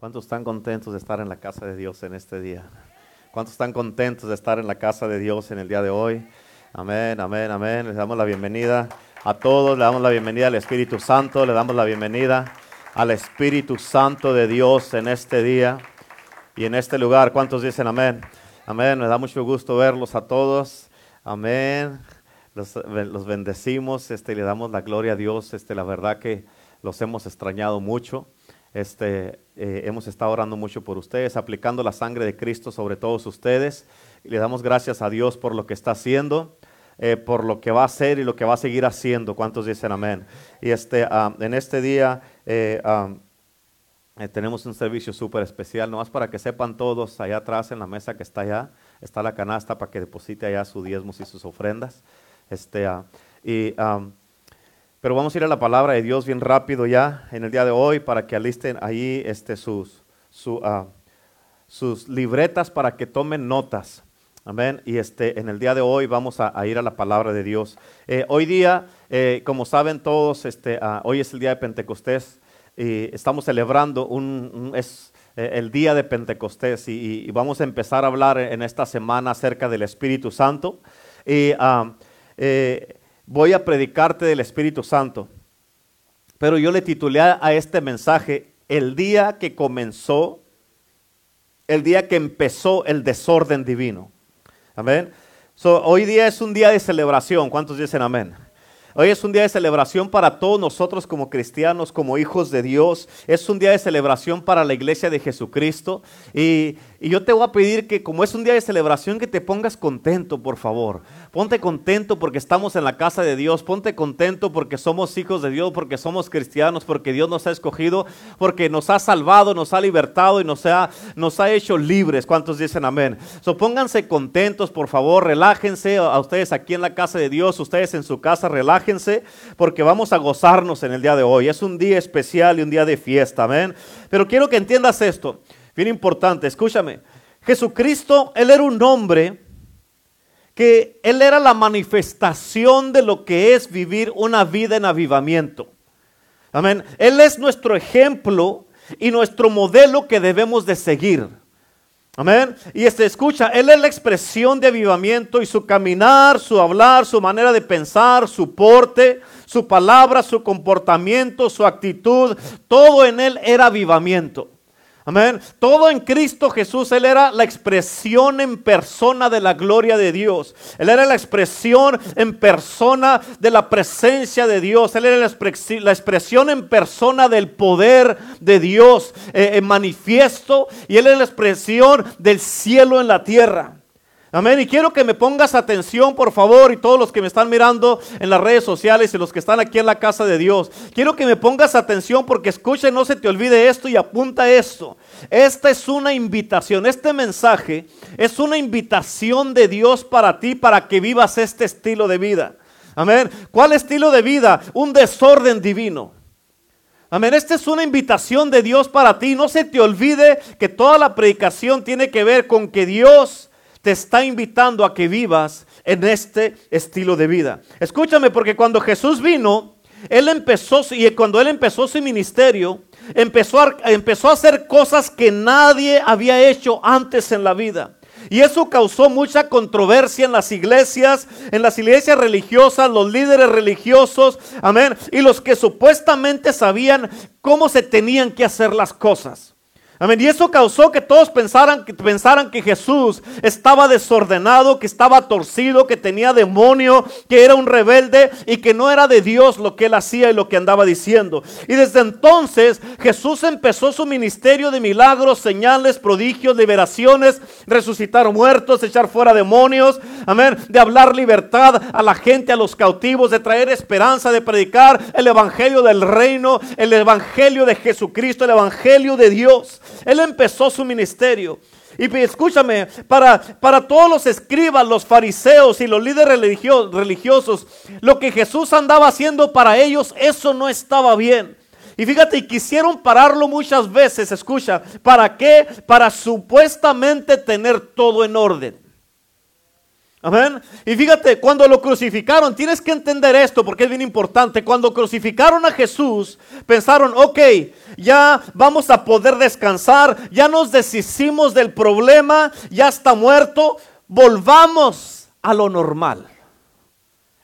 ¿Cuántos están contentos de estar en la casa de Dios en este día? ¿Cuántos están contentos de estar en la casa de Dios en el día de hoy? Amén, amén, amén. Les damos la bienvenida a todos, le damos la bienvenida al Espíritu Santo, le damos la bienvenida al Espíritu Santo de Dios en este día y en este lugar. ¿Cuántos dicen amén? Amén, me da mucho gusto verlos a todos. Amén. Los, los bendecimos, este, le damos la gloria a Dios. Este, la verdad que los hemos extrañado mucho. Este, eh, hemos estado orando mucho por ustedes, aplicando la sangre de Cristo sobre todos ustedes. Y le damos gracias a Dios por lo que está haciendo, eh, por lo que va a hacer y lo que va a seguir haciendo. ¿Cuántos dicen amén? Y este, en este día eh, tenemos un servicio súper especial, nomás para que sepan todos, allá atrás en la mesa que está allá, está la canasta para que deposite allá sus diezmos y sus ofrendas. Este, y pero vamos a ir a la palabra de Dios bien rápido ya en el día de hoy para que alisten ahí este, sus, ah, sus libretas para que tomen notas. Amén. Y este, en el día de hoy vamos a, ir a la palabra de Dios. Eh, hoy día, eh, como saben todos, este, ah, hoy es el día de Pentecostés y estamos celebrando un, es, eh, el día de Pentecostés y, vamos a empezar a hablar en esta semana acerca del Espíritu Santo. Y ah, voy a predicarte del Espíritu Santo. Pero yo le titulé a este mensaje el día que comenzó, el día que empezó el desorden divino. Amén. hoy día es un día de celebración. ¿Cuántos dicen amén? Hoy es un día de celebración para todos nosotros como cristianos, como hijos de Dios. Es un día de celebración para la iglesia de Jesucristo. Y, y yo te voy a pedir que como es un día de celebración, que te pongas contento, por favor. Ponte contento porque estamos en la casa de Dios. Ponte contento porque somos hijos de Dios, porque somos cristianos, porque Dios nos ha escogido, porque nos ha salvado, nos ha libertado y nos ha, nos ha hecho libres. ¿Cuántos dicen amén? So, pónganse contentos, por favor. Relájense a ustedes aquí en la casa de Dios, ustedes en su casa, relájense porque vamos a gozarnos en el día de hoy. Es un día especial y un día de fiesta. Amén. Pero quiero que entiendas esto. Bien importante, escúchame. Jesucristo, Él era un hombre que Él era la manifestación de lo que es vivir una vida en avivamiento. Amén. Él es nuestro ejemplo y nuestro modelo que debemos de seguir. Amén. Y este escucha, Él es la expresión de avivamiento y su caminar, su hablar, su manera de pensar, su porte, su palabra, su comportamiento, su actitud, todo en Él era avivamiento. Amén. Todo en Cristo Jesús, Él era la expresión en persona de la gloria de Dios. Él era la expresión en persona de la presencia de Dios. Él era la, expresión en persona del poder de Dios eh, en manifiesto. Y Él era la expresión del cielo en la tierra. Amén. Y quiero que me pongas atención, por favor, y todos los que me están mirando en las redes sociales y los que están aquí en la casa de Dios. Quiero que me pongas atención porque escucha no se te olvide esto y apunta esto. Esta es una invitación, este mensaje es una invitación de Dios para ti, para que vivas este estilo de vida. Amén. ¿Cuál estilo de vida? Un desorden divino. Amén. Esta es una invitación de Dios para ti. No se te olvide que toda la predicación tiene que ver con que Dios te está invitando a que vivas en este estilo de vida. Escúchame, porque cuando Jesús vino, Él empezó, y cuando Él empezó su ministerio, empezó a, empezó a hacer cosas que nadie había hecho antes en la vida. Y eso causó mucha controversia en las iglesias, en las iglesias religiosas, los líderes religiosos, amén, y los que supuestamente sabían cómo se tenían que hacer las cosas. Amén. Y eso causó que todos pensaran que, pensaran que Jesús estaba desordenado, que estaba torcido, que tenía demonio, que era un rebelde y que no era de Dios lo que él hacía y lo que andaba diciendo. Y desde entonces Jesús empezó su ministerio de milagros, señales, prodigios, liberaciones, resucitar muertos, echar fuera demonios, amén, de hablar libertad a la gente, a los cautivos, de traer esperanza, de predicar el evangelio del reino, el evangelio de Jesucristo, el evangelio de Dios. Él empezó su ministerio. Y escúchame, para, para todos los escribas, los fariseos y los líderes religiosos, lo que Jesús andaba haciendo para ellos, eso no estaba bien. Y fíjate, quisieron pararlo muchas veces, escucha, ¿para qué? Para supuestamente tener todo en orden. Amén. Y fíjate, cuando lo crucificaron, tienes que entender esto porque es bien importante. Cuando crucificaron a Jesús, pensaron, ok, ya vamos a poder descansar, ya nos deshicimos del problema, ya está muerto, volvamos a lo normal.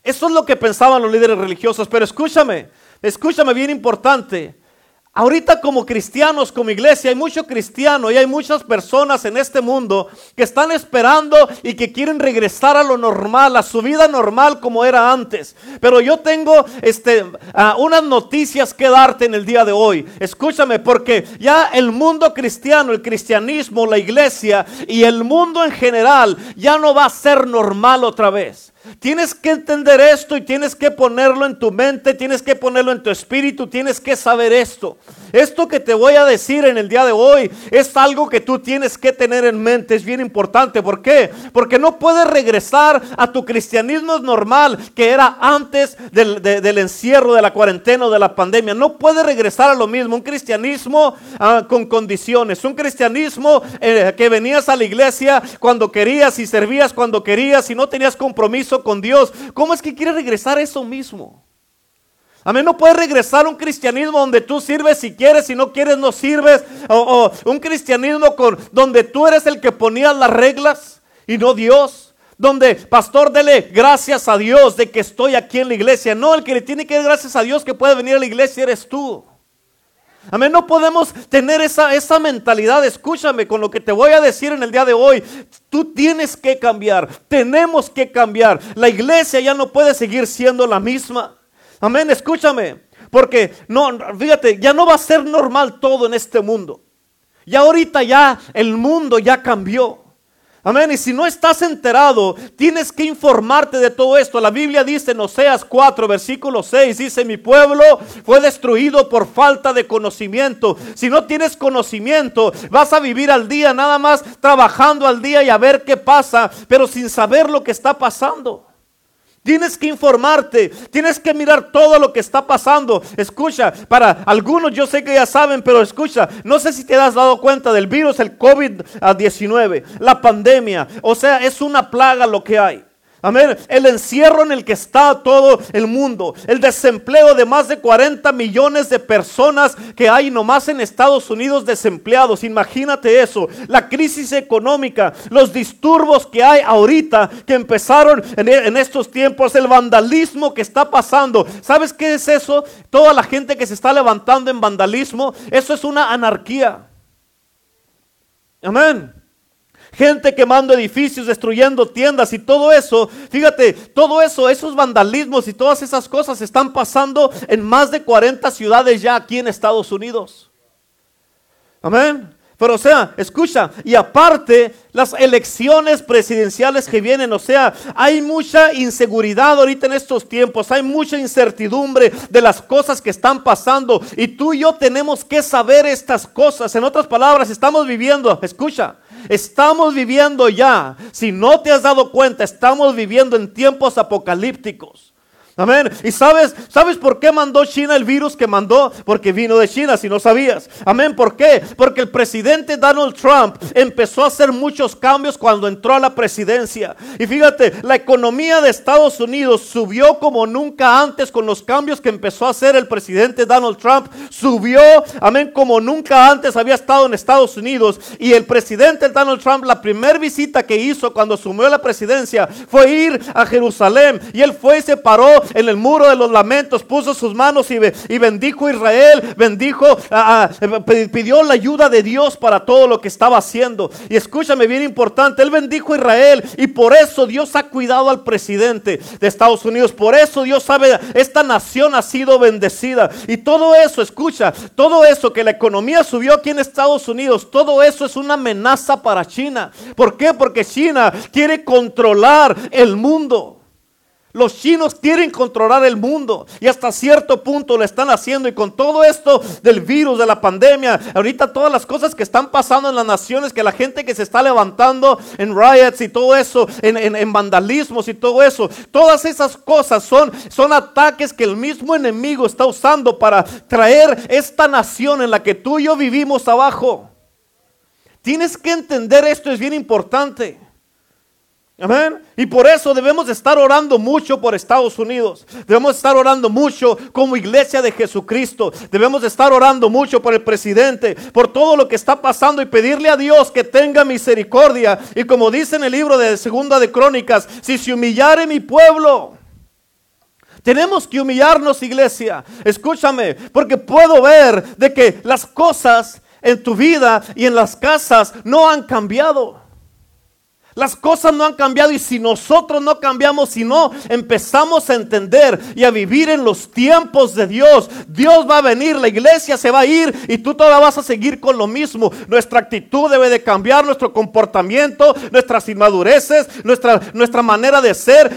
Eso es lo que pensaban los líderes religiosos, pero escúchame, escúchame bien importante. Ahorita como cristianos, como iglesia, hay mucho cristiano y hay muchas personas en este mundo que están esperando y que quieren regresar a lo normal, a su vida normal como era antes. Pero yo tengo este, uh, unas noticias que darte en el día de hoy. Escúchame, porque ya el mundo cristiano, el cristianismo, la iglesia y el mundo en general ya no va a ser normal otra vez. Tienes que entender esto y tienes que ponerlo en tu mente, tienes que ponerlo en tu espíritu, tienes que saber esto. Esto que te voy a decir en el día de hoy es algo que tú tienes que tener en mente, es bien importante. ¿Por qué? Porque no puedes regresar a tu cristianismo normal que era antes del, encierro, de la cuarentena o de la pandemia. No puedes regresar a lo mismo, un cristianismo ah, con condiciones, un cristianismo eh, que venías a la iglesia cuando querías y servías cuando querías y no tenías compromiso con Dios. ¿Cómo es que quieres regresar a eso mismo? Amén, no puedes regresar a un cristianismo donde tú sirves si quieres, si no quieres no sirves. O, un cristianismo con, donde tú eres el que ponía las reglas y no Dios. Donde, pastor, dele gracias a Dios de que estoy aquí en la iglesia. No, el que le tiene que dar gracias a Dios que puede venir a la iglesia eres tú. Amén, no podemos tener esa, esa mentalidad. Escúchame con lo que te voy a decir en el día de hoy. Tú tienes que cambiar, tenemos que cambiar. La iglesia ya no puede seguir siendo la misma. Amén, escúchame. Porque no, fíjate, ya no va a ser normal todo en este mundo. Ya ahorita ya el mundo ya cambió. Amén. Y si no estás enterado, tienes que informarte de todo esto. La Biblia dice en Oseas 4, versículo 6, dice, mi pueblo fue destruido por falta de conocimiento. Si no tienes conocimiento, vas a vivir al día, nada más trabajando al día y a ver qué pasa, pero sin saber lo que está pasando. Tienes que informarte, tienes que mirar todo lo que está pasando. Escucha, para algunos yo sé que ya saben, pero escucha, no sé si te has dado cuenta del virus, el COVID-19, la pandemia. O sea, es una plaga lo que hay. Amén. El encierro en el que está todo el mundo. El desempleo de más de 40 millones de personas que hay nomás en Estados Unidos desempleados. Imagínate eso. La crisis económica. Los disturbios que hay ahorita que empezaron en, en estos tiempos. El vandalismo que está pasando. ¿Sabes qué es eso? Toda la gente que se está levantando en vandalismo. Eso es una anarquía. Amén gente quemando edificios, destruyendo tiendas y todo eso. Fíjate, todo eso, esos vandalismos y todas esas cosas están pasando en más de 40 ciudades ya aquí en Estados Unidos. Amén. Pero o sea, escucha, y aparte las elecciones presidenciales que vienen, o sea, hay mucha inseguridad ahorita en estos tiempos, hay mucha incertidumbre de las cosas que están pasando y tú y yo tenemos que saber estas cosas. En otras palabras, estamos viviendo, escucha, Estamos viviendo ya, si no te has dado cuenta, estamos viviendo en tiempos apocalípticos. Amén. ¿Y sabes, sabes por qué mandó China el virus que mandó? Porque vino de China, si no sabías. Amén. ¿Por qué? Porque el presidente Donald Trump empezó a hacer muchos cambios cuando entró a la presidencia. Y fíjate, la economía de Estados Unidos subió como nunca antes con los cambios que empezó a hacer el presidente Donald Trump. Subió, amén, como nunca antes había estado en Estados Unidos. Y el presidente Donald Trump, la primera visita que hizo cuando asumió la presidencia fue ir a Jerusalén. Y él fue y se paró en el muro de los lamentos, puso sus manos y, bendijo a Israel, bendijo, pidió la ayuda de Dios para todo lo que estaba haciendo. Y escúchame, bien importante, él bendijo a Israel y por eso Dios ha cuidado al presidente de Estados Unidos. Por eso Dios sabe, esta nación ha sido bendecida. Y todo eso, escucha, todo eso que la economía subió aquí en Estados Unidos, todo eso es una amenaza para China. ¿Por qué? Porque China quiere controlar el mundo. Los chinos quieren controlar el mundo y hasta cierto punto lo están haciendo. Y con todo esto del virus, de la pandemia, ahorita todas las cosas que están pasando en las naciones, que la gente que se está levantando en riots y todo eso, en, vandalismos y todo eso, todas esas cosas son, son ataques que el mismo enemigo está usando para traer esta nación en la que tú y yo vivimos abajo. Tienes que entender esto, es bien importante. Amén. Y por eso debemos estar orando mucho por Estados Unidos. Debemos estar orando mucho como iglesia de Jesucristo. Debemos estar orando mucho por el presidente, por todo lo que está pasando y pedirle a Dios que tenga misericordia. Y como dice en el libro de Segunda de Crónicas, si se humillare mi pueblo, tenemos que humillarnos, iglesia. Escúchame, porque puedo ver de que las cosas en tu vida y en las casas no han cambiado. Las cosas no han cambiado y si nosotros no cambiamos, si no empezamos a entender y a vivir en los tiempos de Dios, Dios va a venir, la iglesia se va a ir y tú todavía vas a seguir con lo mismo. Nuestra actitud debe de cambiar, nuestro comportamiento, nuestras inmadureces, nuestra, nuestra manera de ser,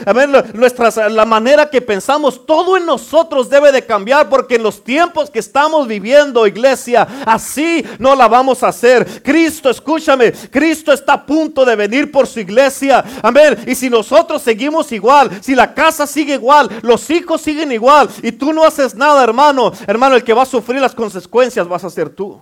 nuestra, la manera que pensamos, todo en nosotros debe de cambiar porque en los tiempos que estamos viviendo, iglesia, así no la vamos a hacer. Cristo, escúchame, Cristo está a punto de venir por su iglesia. Amén. Y si nosotros seguimos igual, si la casa sigue igual, los hijos siguen igual y tú no haces nada, hermano, hermano, el que va a sufrir las consecuencias vas a ser tú.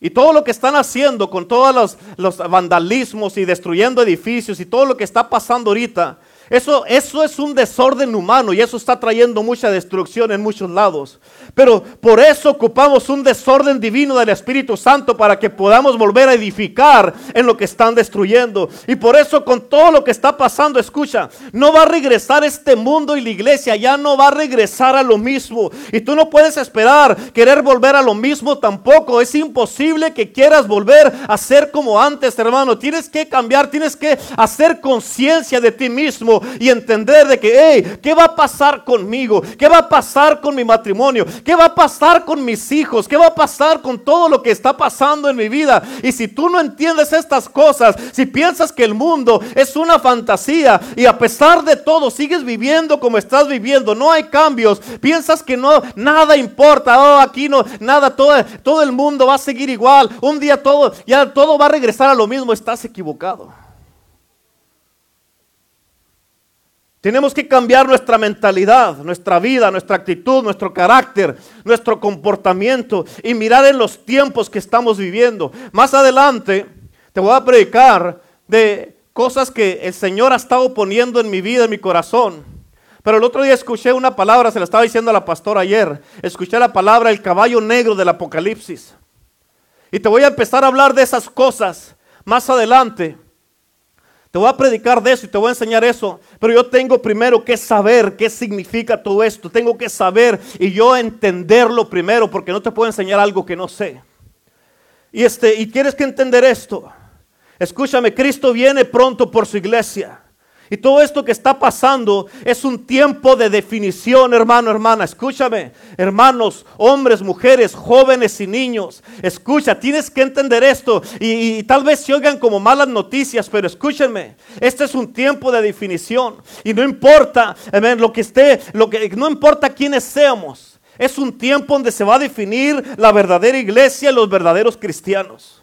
Y todo lo que están haciendo con todos los, los, vandalismos y destruyendo edificios y todo lo que está pasando ahorita, eso, eso es un desorden humano y eso está trayendo mucha destrucción en muchos lados. Pero por eso ocupamos un desorden divino del Espíritu Santo para que podamos volver a edificar en lo que están destruyendo. Y por eso con todo lo que está pasando, escucha, no va a regresar este mundo y la iglesia ya no va a regresar a lo mismo. Y tú no puedes esperar querer volver a lo mismo tampoco. Es imposible que quieras volver a ser como antes, hermano. Tienes que cambiar, tienes que hacer conciencia de ti mismo y entender de que, hey, ¿qué va a pasar conmigo? ¿Qué va a pasar con mi matrimonio? ¿Qué va a pasar con mis hijos? ¿Qué va a pasar con todo lo que está pasando en mi vida? Y si tú no entiendes estas cosas, si piensas que el mundo es una fantasía y a pesar de todo sigues viviendo como estás viviendo, no hay cambios, piensas que no, nada importa, oh, aquí no, nada, todo, todo el mundo va a seguir igual, un día todo, ya todo va a regresar a lo mismo, estás equivocado. Tenemos que cambiar nuestra mentalidad, nuestra vida, nuestra actitud, nuestro carácter, nuestro comportamiento y mirar en los tiempos que estamos viviendo. Más adelante te voy a predicar de cosas que el Señor ha estado poniendo en mi vida, en mi corazón. Pero el otro día escuché una palabra, se la estaba diciendo a la pastora ayer. Escuché la palabra el caballo negro del Apocalipsis. Y te voy a empezar a hablar de esas cosas más adelante. Te voy a predicar de eso y te voy a enseñar eso. Pero yo tengo primero que saber qué significa todo esto. Tengo que saber y yo entenderlo primero porque no te puedo enseñar algo que no sé. Y, este, y tienes que entender esto. Escúchame, Cristo viene pronto por su iglesia. Y todo esto que está pasando es un tiempo de definición, hermano, hermana. Escúchame, hermanos, hombres, mujeres, jóvenes y niños. Escucha, tienes que entender esto. Y, tal vez se oigan como malas noticias, pero escúchenme. Este es un tiempo de definición. Y no importa, lo que esté, lo que, no importa quiénes seamos. Es un tiempo donde se va a definir la verdadera iglesia y los verdaderos cristianos.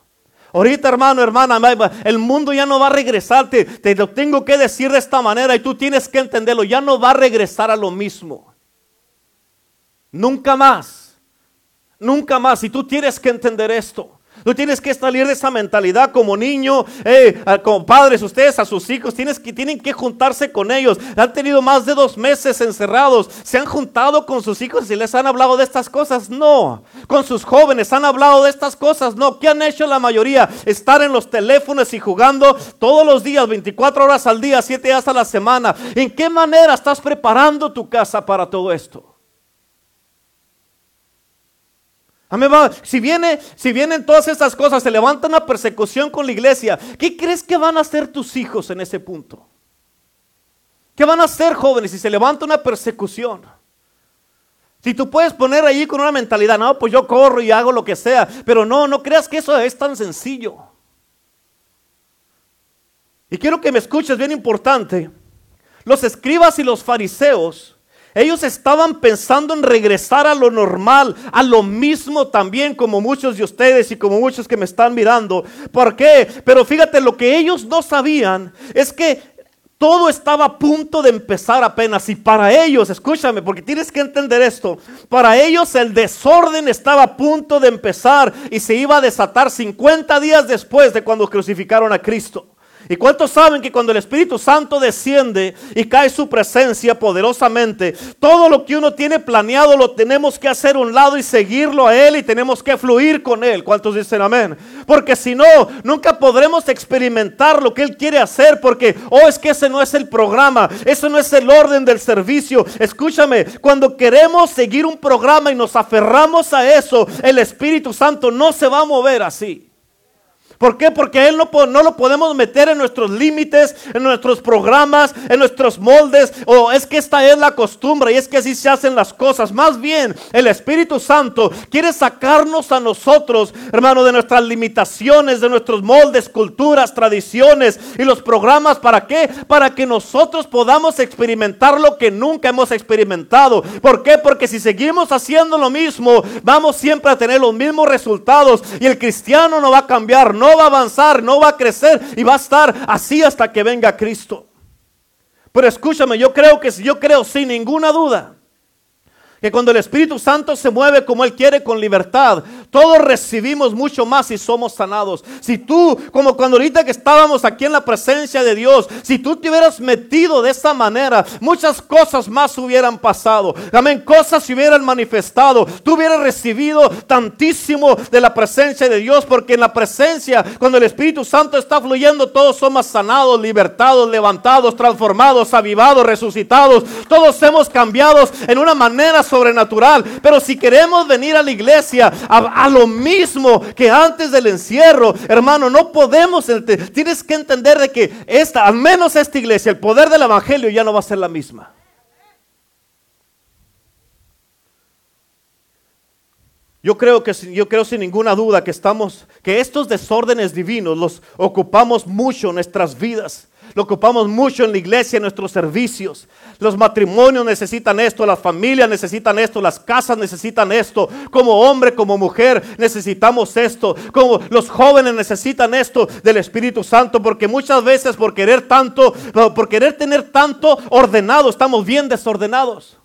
Ahorita, hermano, hermana, el mundo ya no va a regresar. Te, lo tengo que decir de esta manera y tú tienes que entenderlo. Ya no va a regresar a lo mismo. Nunca más. Nunca más. Y tú tienes que entender esto. Tú tienes que salir de esa mentalidad como niño, como padres, ustedes a sus hijos, tienes que, tienen que juntarse con ellos. Han tenido más de dos meses encerrados, se han juntado con sus hijos y les han hablado de estas cosas. No, con sus jóvenes han hablado de estas cosas. No, ¿qué han hecho la mayoría? Estar en los teléfonos y jugando todos los días, 24 horas al día, 7 días a la semana. ¿En qué manera estás preparando tu casa para todo esto? Si, viene, si vienen todas estas cosas, se levanta una persecución con la iglesia, ¿qué crees que van a hacer tus hijos en ese punto? ¿Qué van a hacer jóvenes si se levanta una persecución? Si tú puedes poner ahí con una mentalidad, no, pues yo corro y hago lo que sea, pero no, no creas que eso es tan sencillo. Y quiero que me escuches bien importante. Los escribas y los fariseos ellos estaban pensando en regresar a lo normal, a lo mismo también como muchos de ustedes y como muchos que me están mirando. ¿Por qué? Pero fíjate, lo que ellos no sabían es que Todo estaba a punto de empezar apenas y para ellos, escúchame, porque tienes que entender esto, para ellos el desorden estaba a punto de empezar y se iba a desatar 50 días después de cuando crucificaron a Cristo. ¿Y cuántos saben que cuando el Espíritu Santo desciende y cae su presencia poderosamente, todo lo que uno tiene planeado lo tenemos que hacer a un lado y seguirlo a Él y tenemos que fluir con Él? ¿Cuántos dicen amén? Porque si no, nunca podremos experimentar lo que Él quiere hacer porque, oh, es que ese no es el programa, eso no es el orden del servicio. Escúchame, cuando queremos seguir un programa y nos aferramos a eso, el Espíritu Santo no se va a mover así. ¿Por qué? Porque Él no, no, lo podemos meter en nuestros límites, en nuestros programas, en nuestros moldes. O es que esta es la costumbre y es que así se hacen las cosas. Más bien, el Espíritu Santo quiere sacarnos a nosotros, hermano, de nuestras limitaciones, de nuestros moldes, culturas, tradiciones y los programas. ¿Para qué? Para que nosotros podamos experimentar lo que nunca hemos experimentado. ¿Por qué? Porque si seguimos haciendo lo mismo, vamos siempre a tener los mismos resultados y el cristiano no va a cambiar. No no va a avanzar, no va a crecer y va a estar así hasta que venga Cristo. Pero escúchame, yo creo que yo creo sin ninguna duda que cuando el Espíritu Santo se mueve como Él quiere con libertad, todos recibimos mucho más y somos sanados. Si tú, como cuando ahorita que estábamos aquí en la presencia de Dios, si tú te hubieras metido de esa manera, muchas cosas más hubieran pasado. Amén, cosas se hubieran manifestado. Tú hubieras recibido tantísimo de la presencia de Dios, porque en la presencia, cuando el Espíritu Santo está fluyendo, todos somos sanados, libertados, levantados, transformados, avivados, resucitados. Todos hemos cambiado en una manera sobrenatural. Pero si queremos venir a la iglesia a, lo mismo que antes del encierro, hermano, no podemos. Tienes que entender de que esta, al menos esta iglesia, el poder del evangelio ya no va a ser la misma. Yo creo que yo creo sin ninguna duda que estamos que estos desórdenes divinos los ocupamos mucho en nuestras vidas. Lo ocupamos mucho en la iglesia, en nuestros servicios. Los matrimonios necesitan esto, las familias necesitan esto, las casas necesitan esto. Como hombre, como mujer, necesitamos esto. Como los jóvenes necesitan esto del Espíritu Santo, porque muchas veces por querer tanto, por querer tener tanto ordenado, estamos bien desordenados.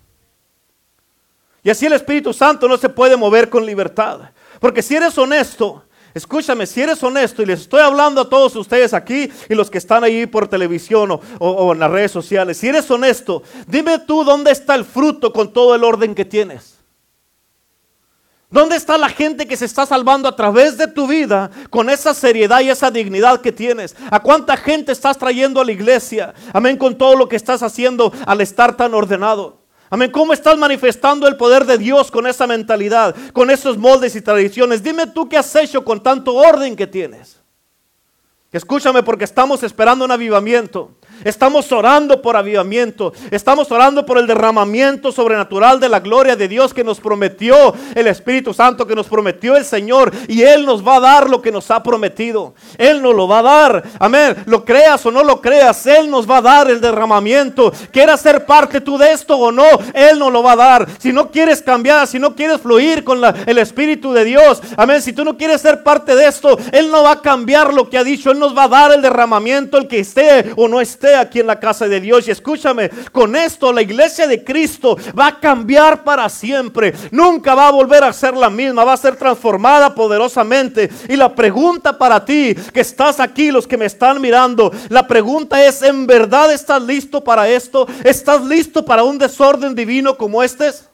Y así el Espíritu Santo no se puede mover con libertad. Porque si eres honesto, Escúchame, si eres honesto y les estoy hablando a todos ustedes aquí y los que están ahí por televisión o, en las redes sociales, si eres honesto, dime tú dónde está el fruto con todo el orden que tienes. ¿Dónde está la gente que se está salvando a través de tu vida con esa seriedad y esa dignidad que tienes? ¿A cuánta gente estás trayendo a la iglesia? Amén, con todo lo que estás haciendo al estar tan ordenado. Amén. ¿Cómo estás manifestando el poder de Dios con esa mentalidad, con esos moldes y tradiciones? Dime tú qué has hecho con tanto orden que tienes. Escúchame porque estamos esperando un avivamiento. Estamos orando por avivamiento. Estamos orando por el derramamiento sobrenatural de la gloria de Dios que nos prometió el Espíritu Santo, que nos prometió el Señor. Y Él nos va a dar lo que nos ha prometido. Él nos lo va a dar. Amén. Lo creas o no lo creas, Él nos va a dar el derramamiento. ¿Quieres ser parte tú de esto o no? Él nos lo va a dar. Si no quieres cambiar, si no quieres fluir con el Espíritu de Dios. Amén. Si tú no quieres ser parte de esto, Él no va a cambiar lo que ha dicho. Él nos va a dar el derramamiento, el que esté o no esté aquí en la casa de Dios. Y escúchame, con esto la iglesia de Cristo va a cambiar para siempre. Nunca va a volver a ser la misma, va a ser transformada poderosamente. Y la pregunta para ti que estás aquí, los que me están mirando, la pregunta es, ¿en verdad estás listo para esto? ¿Estás listo para un desorden divino como este?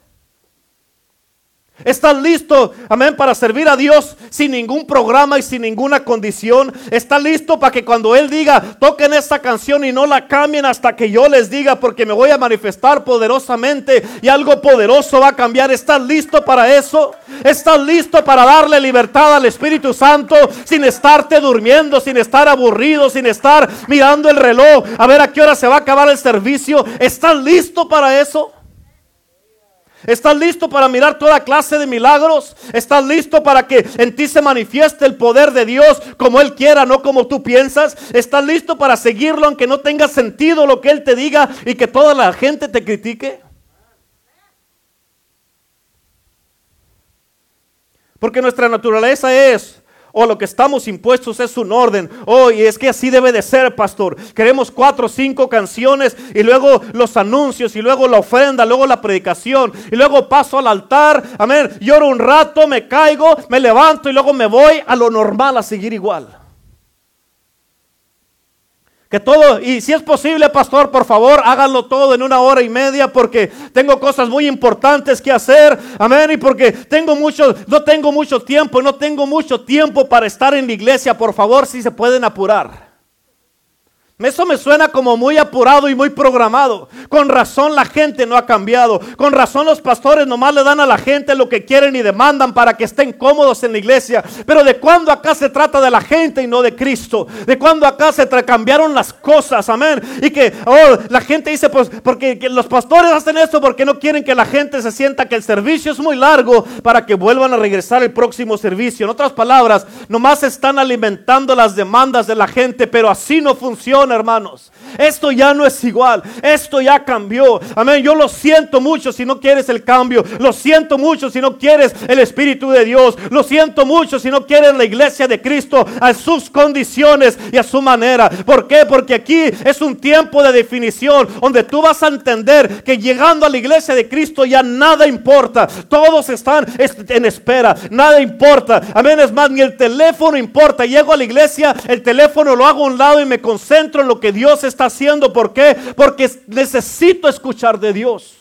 ¿Estás listo, amén, para servir a Dios sin ningún programa y sin ninguna condición? ¿Estás listo para que cuando Él diga, toquen esta canción y no la cambien hasta que yo les diga, porque me voy a manifestar poderosamente y algo poderoso va a cambiar? ¿Estás listo para eso? ¿Estás listo para darle libertad al Espíritu Santo sin estarte durmiendo, sin estar aburrido, sin estar mirando el reloj a ver a qué hora se va a acabar el servicio? ¿Estás listo para eso? ¿Estás listo para mirar toda clase de milagros? ¿Estás listo para que en ti se manifieste el poder de Dios como Él quiera, no como tú piensas? ¿Estás listo para seguirlo aunque no tenga sentido lo que Él te diga y que toda la gente te critique? Porque nuestra naturaleza es o lo que estamos impuestos es un orden. Oh, y es que así debe de ser, pastor. Queremos cuatro o cinco canciones y luego los anuncios y luego la ofrenda, luego la predicación y luego paso al altar. Amén. Lloro un rato, me caigo, me levanto y luego me voy a lo normal a seguir igual. Que todo, y si es posible, pastor, por favor, háganlo todo en una hora y media porque tengo cosas muy importantes que hacer. Amén. Y porque tengo mucho, no tengo mucho tiempo, no tengo mucho tiempo para estar en la iglesia. Por favor, si se pueden apurar. Eso me suena como muy apurado y muy programado. Con razón la gente no ha cambiado. Con razón los pastores nomás le dan a la gente lo que quieren y demandan para que estén cómodos en la iglesia. Pero de cuando acá se trata de la gente y no de Cristo. De cuando acá se cambiaron las cosas. Amén. Y que oh, la gente dice, pues, porque los pastores hacen esto porque no quieren que la gente se sienta que el servicio es muy largo para que vuelvan a regresar el próximo servicio. En otras palabras, nomás están alimentando las demandas de la gente, pero así no funciona hermanos. Esto ya no es igual. Esto ya cambió. Amén. Yo lo siento mucho si no quieres el cambio. Lo siento mucho si no quieres el Espíritu de Dios. Lo siento mucho si no quieres la iglesia de Cristo a sus condiciones y a su manera. ¿Por qué? Porque aquí es un tiempo de definición donde tú vas a entender que llegando a la iglesia de Cristo ya nada importa. Todos están en espera. Nada importa. Amén. Es más, ni el teléfono importa. Llego a la iglesia, el teléfono lo hago a un lado y me concentro lo que Dios está haciendo. ¿Por qué? Porque necesito escuchar de Dios.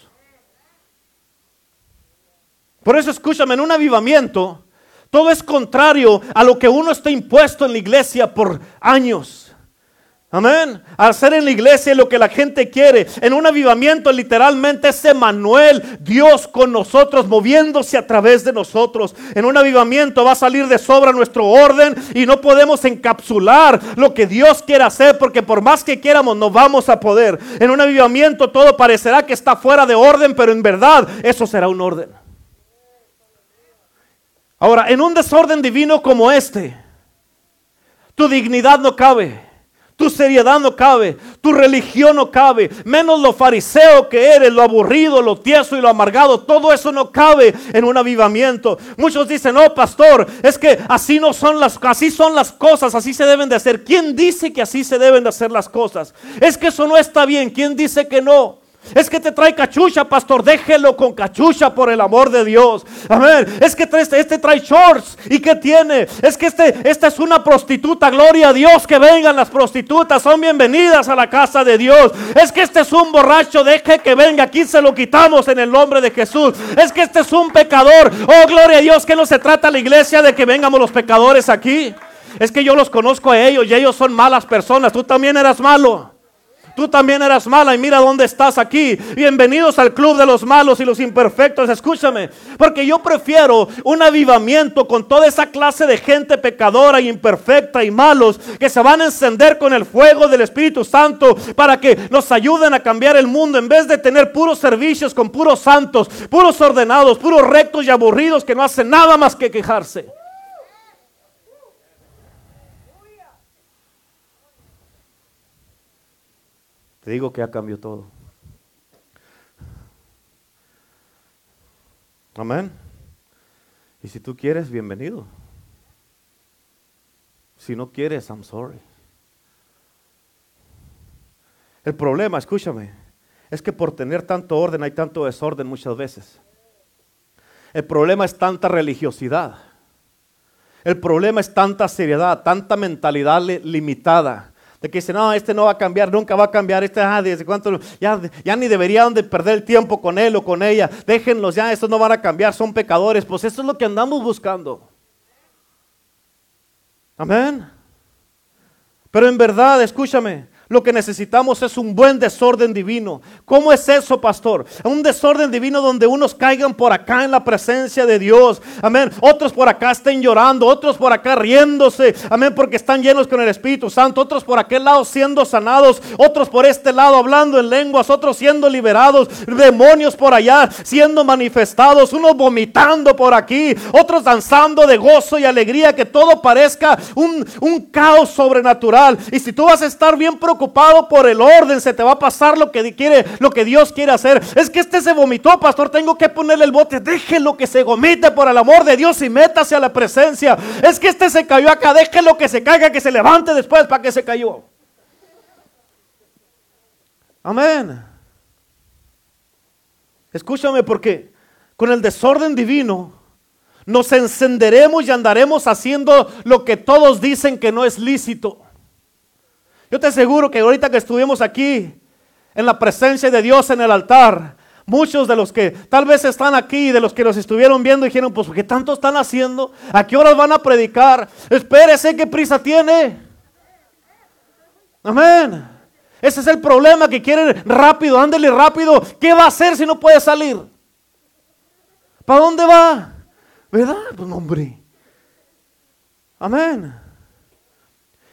Por eso escúchame, en un avivamiento, todo es contrario a lo que uno está impuesto en la iglesia por años. Amén. Hacer en la iglesia lo que la gente quiere. En un avivamiento literalmente es Emanuel, Dios con nosotros, moviéndose a través de nosotros. En un avivamiento va a salir de sobra nuestro orden y no podemos encapsular lo que Dios quiere hacer porque por más que quieramos no vamos a poder. En un avivamiento todo parecerá que está fuera de orden, pero en verdad eso será un orden. Ahora, en un desorden divino como este, tu dignidad no cabe. Tu seriedad no cabe, tu religión no cabe, menos lo fariseo que eres, lo aburrido, lo tieso y lo amargado, todo eso no cabe en un avivamiento. Muchos dicen, "No, pastor, es que así no son las así son las cosas, así se deben de hacer." ¿Quién dice que así se deben de hacer las cosas? Es que eso no está bien, ¿quién dice que no? Es que te trae cachucha, pastor. Déjelo con cachucha por el amor de Dios. Amén. Es que este, este trae shorts. ¿Y qué tiene? Es que este, esta es una prostituta. Gloria a Dios que vengan las prostitutas. Son bienvenidas a la casa de Dios. Es que este es un borracho. Deje que venga. Aquí se lo quitamos en el nombre de Jesús. Es que este es un pecador. Oh, gloria a Dios que no se trata la iglesia de que vengamos los pecadores aquí. Es que yo los conozco a ellos y ellos son malas personas. Tú también eras malo. Tú también eras mala y mira dónde estás aquí. Bienvenidos al club de los malos y los imperfectos. Escúchame, porque yo prefiero un avivamiento con toda esa clase de gente pecadora y imperfecta y malos que se van a encender con el fuego del Espíritu Santo para que nos ayuden a cambiar el mundo en vez de tener puros servicios con puros santos, puros ordenados, puros rectos y aburridos que no hacen nada más que quejarse. Digo que ha cambiado todo. Amén. Y si tú quieres, bienvenido. Si no quieres, I'm sorry. El problema, escúchame, es que por tener tanto orden hay tanto desorden muchas veces. El problema es tanta religiosidad. El problema es tanta seriedad, tanta mentalidad limitada de que dice, no, este no va a cambiar, nunca va a cambiar, este, ah, desde cuánto, ya, ya ni deberían de perder el tiempo con él o con ella, déjenlos ya, estos no van a cambiar, son pecadores, pues eso es lo que andamos buscando. Amén. Pero en verdad, escúchame, lo que necesitamos es un buen desorden divino. ¿Cómo es eso, pastor? Un desorden divino donde unos caigan por acá en la presencia de Dios. Amén. Otros por acá estén llorando, otros por acá riéndose. Amén, porque están llenos con el Espíritu Santo. Otros por aquel lado siendo sanados. Otros por este lado hablando en lenguas. Otros siendo liberados. Demonios por allá siendo manifestados. Unos vomitando por aquí. Otros danzando de gozo y alegría. Que todo parezca un, un caos sobrenatural. Y si tú vas a estar bien preocupado ocupado por el orden, se te va a pasar lo que quiere, lo que Dios quiere hacer. Es que este se vomitó, pastor, tengo que ponerle el bote. Déjelo que se vomite por el amor de Dios y métase a la presencia. Es que este se cayó acá, déjelo que se caiga, que se levante después para que se cayó. Amén. Escúchame porque con el desorden divino nos encenderemos y andaremos haciendo lo que todos dicen que no es lícito. Yo te aseguro que ahorita que estuvimos aquí en la presencia de Dios en el altar, muchos de los que tal vez están aquí, de los que nos estuvieron viendo, dijeron, pues ¿qué tanto están haciendo? ¿A qué horas van a predicar? Espérese, ¿qué prisa tiene? Amén. Ese es el problema que quieren rápido, ándele rápido. ¿Qué va a hacer si no puede salir? ¿Para dónde va? ¿Verdad? Pues hombre. Amén.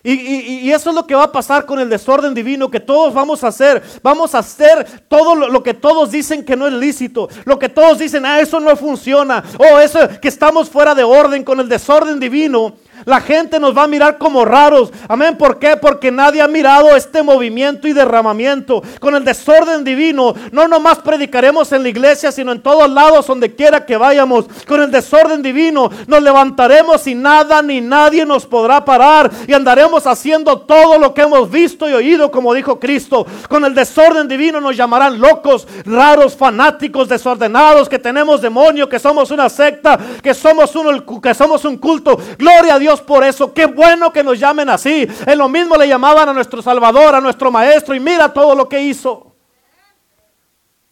Y, eso es lo que va a pasar con el desorden divino, que todos vamos a hacer. Vamos a hacer todo lo, que todos dicen que no es lícito. Lo que todos dicen, ah, eso no funciona. O eso que estamos fuera de orden con el desorden divino. La gente nos va a mirar como raros. Amén. ¿Por qué? Porque nadie ha mirado este movimiento y derramamiento. Con el desorden divino, no nomás predicaremos en la iglesia, sino en todos lados, donde quiera que vayamos. Con el desorden divino, nos levantaremos y nada ni nadie nos podrá parar. Y andaremos haciendo todo lo que hemos visto y oído, como dijo Cristo. Con el desorden divino nos llamarán locos, raros, fanáticos, desordenados, que tenemos demonio, que somos una secta, que somos, uno, que somos un culto. Gloria a Dios Dios por eso. Qué bueno que nos llamen así. En lo mismo le llamaban a nuestro Salvador, a nuestro Maestro. Y mira todo lo que hizo.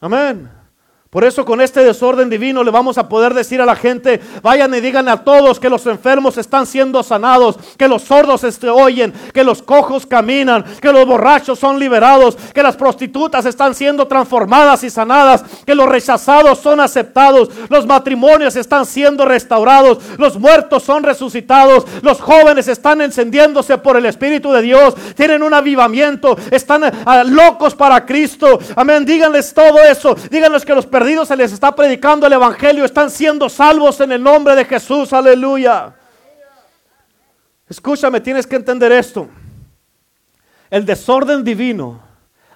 Amén. Por eso con este desorden divino le vamos a poder decir a la gente, vayan y digan a todos que los enfermos están siendo sanados, que los sordos se este, oyen, que los cojos caminan, que los borrachos son liberados, que las prostitutas están siendo transformadas y sanadas, que los rechazados son aceptados, los matrimonios están siendo restaurados, los muertos son resucitados, los jóvenes están encendiéndose por el Espíritu de Dios, tienen un avivamiento, están ah, locos para Cristo. Amén, díganles todo eso, díganles que los se les está predicando el Evangelio, están siendo salvos en el nombre de Jesús, aleluya. Escúchame, tienes que entender esto. El desorden divino,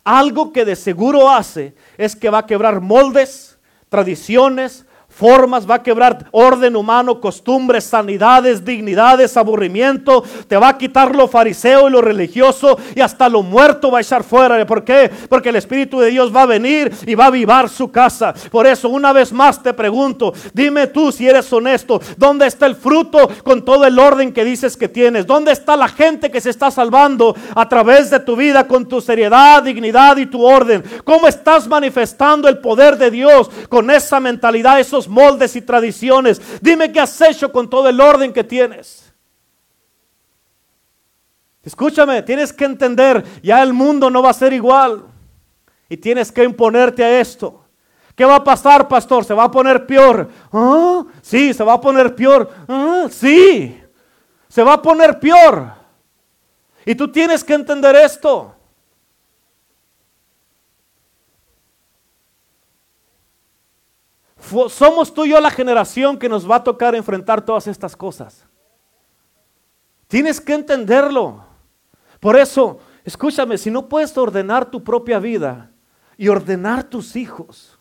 algo que de seguro hace, es que va a quebrar moldes, tradiciones, formas, va a quebrar orden humano, costumbres, sanidades, dignidades, aburrimiento, te va a quitar lo fariseo y lo religioso y hasta lo muerto va a echar fuera. ¿Por qué? Porque el Espíritu de Dios va a venir y va a avivar su casa. Por eso una vez más te pregunto, dime tú si eres honesto, ¿dónde está el fruto con todo el orden que dices que tienes? ¿Dónde está la gente que se está salvando a través de tu vida con tu seriedad, dignidad y tu orden? ¿Cómo estás manifestando el poder de Dios con esa mentalidad, esos moldes y tradiciones. Dime qué has hecho con todo el orden que tienes. Escúchame, tienes que entender, ya el mundo no va a ser igual. Y tienes que imponerte a esto. ¿Qué va a pasar, pastor? ¿Se va a poner peor? ¿Ah? Sí, se va a poner peor. ¿Ah? Sí, se va a poner peor. Y tú tienes que entender esto. Somos tú y yo la generación que nos va a tocar enfrentar todas estas cosas. Tienes que entenderlo. Por eso, escúchame, si no puedes ordenar tu propia vida y ordenar tus hijos,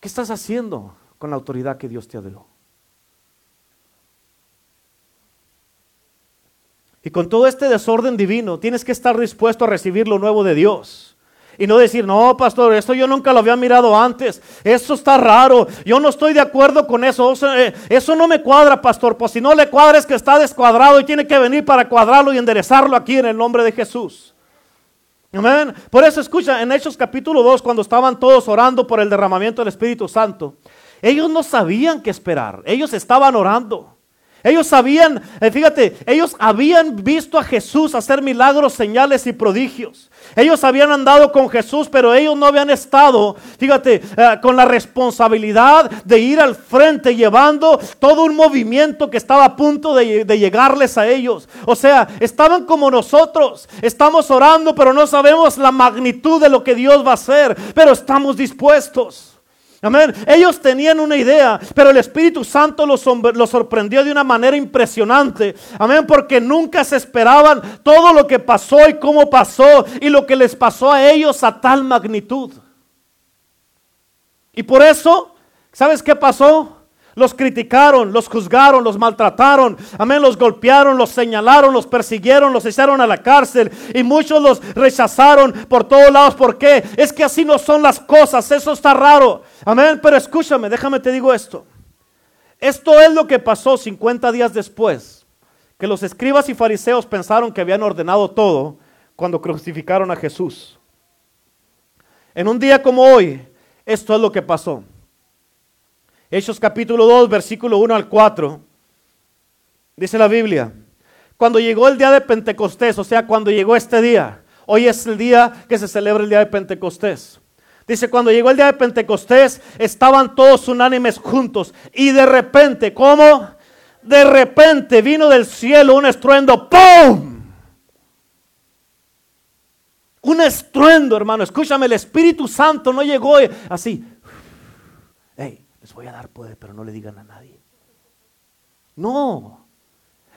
¿qué estás haciendo con la autoridad que Dios te dio? Y con todo este desorden divino, tienes que estar dispuesto a recibir lo nuevo de Dios. Y no decir, no, pastor, esto yo nunca lo había mirado antes. Eso está raro. Yo no estoy de acuerdo con eso. Eh, eso no me cuadra, pastor. Pues si no le cuadra es que está descuadrado y tiene que venir para cuadrarlo y enderezarlo aquí en el nombre de Jesús. Amén. Por eso escucha, en Hechos capítulo 2, cuando estaban todos orando por el derramamiento del Espíritu Santo, ellos no sabían qué esperar. Ellos estaban orando. Ellos sabían, eh, fíjate, ellos habían visto a Jesús hacer milagros, señales y prodigios. Ellos habían andado con Jesús, pero ellos no habían estado, fíjate, eh, con la responsabilidad de ir al frente llevando todo un movimiento que estaba a punto de, de llegarles a ellos. O sea, estaban como nosotros. Estamos orando, pero no sabemos la magnitud de lo que Dios va a hacer, pero estamos dispuestos. Amén. Ellos tenían una idea, pero el Espíritu Santo los, los, sorprendió de una manera impresionante. Amén. Porque nunca se esperaban todo lo que pasó y cómo pasó y lo que les pasó a ellos a tal magnitud. Y por eso, ¿sabes qué pasó? Los criticaron, los juzgaron, los maltrataron, amén, los golpearon, los señalaron, los persiguieron, los echaron a la cárcel y muchos los rechazaron por todos lados. ¿Por qué? Es que así no son las cosas, eso está raro. Amén, pero escúchame, déjame te digo esto. Esto es lo que pasó 50 días después, que los escribas y fariseos pensaron que habían ordenado todo cuando crucificaron a Jesús. En un día como hoy, esto es lo que pasó. Hechos capítulo 2, versículo 1 al 4. Dice la Biblia, cuando llegó el día de Pentecostés, o sea, cuando llegó este día, hoy es el día que se celebra el día de Pentecostés. Dice, cuando llegó el día de Pentecostés, estaban todos unánimes juntos y de repente, ¿cómo? De repente vino del cielo un estruendo, ¡pum! Un estruendo, hermano. Escúchame, el Espíritu Santo no llegó así. Les voy a dar poder, pero no le digan a nadie. No.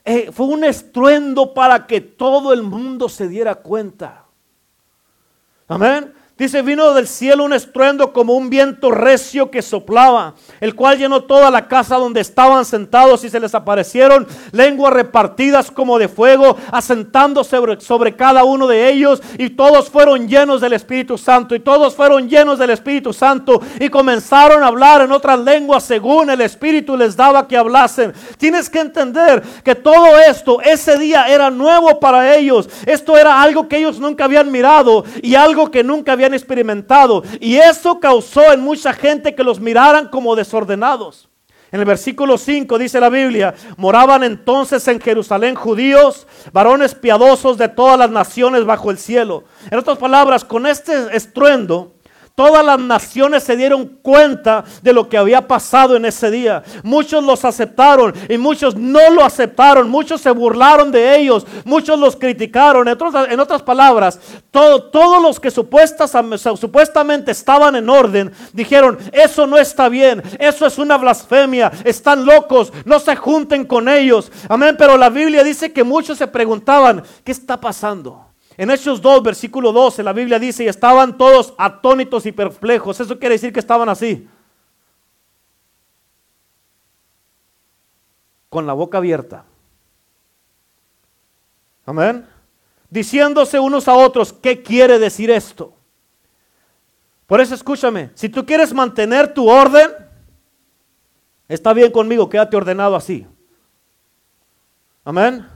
Eh, fue un estruendo para que todo el mundo se diera cuenta. Amén. Dice, vino del cielo un estruendo como un viento recio que soplaba, el cual llenó toda la casa donde estaban sentados y se les aparecieron lenguas repartidas como de fuego, asentándose sobre, cada uno de ellos y todos fueron llenos del Espíritu Santo y todos fueron llenos del Espíritu Santo y comenzaron a hablar en otras lenguas según el Espíritu les daba que hablasen. Tienes que entender que todo esto ese día era nuevo para ellos. Esto era algo que ellos nunca habían mirado y algo que nunca habían experimentado. Y eso causó en mucha gente que los miraran como desordenados. En el versículo 5 dice la Biblia, moraban entonces en Jerusalén judíos, varones piadosos de todas las naciones bajo el cielo. En otras palabras, con este estruendo, Todas las naciones se dieron cuenta de lo que había pasado en ese día. Muchos los aceptaron y muchos no lo aceptaron. Muchos se burlaron de ellos. Muchos los criticaron. En otras, palabras, todos los que supuestamente estaban en orden dijeron, eso no está bien. Eso es una blasfemia. Están locos. No se junten con ellos. Amén. Pero la Biblia dice que muchos se preguntaban, ¿qué está pasando? En Hechos 2, versículo 12, la Biblia dice, y estaban todos atónitos y perplejos. Eso quiere decir que estaban así. Con la boca abierta. Amén. Diciéndose unos a otros, ¿qué quiere decir esto? Por eso escúchame, si tú quieres mantener tu orden, está bien conmigo, quédate ordenado así. Amén.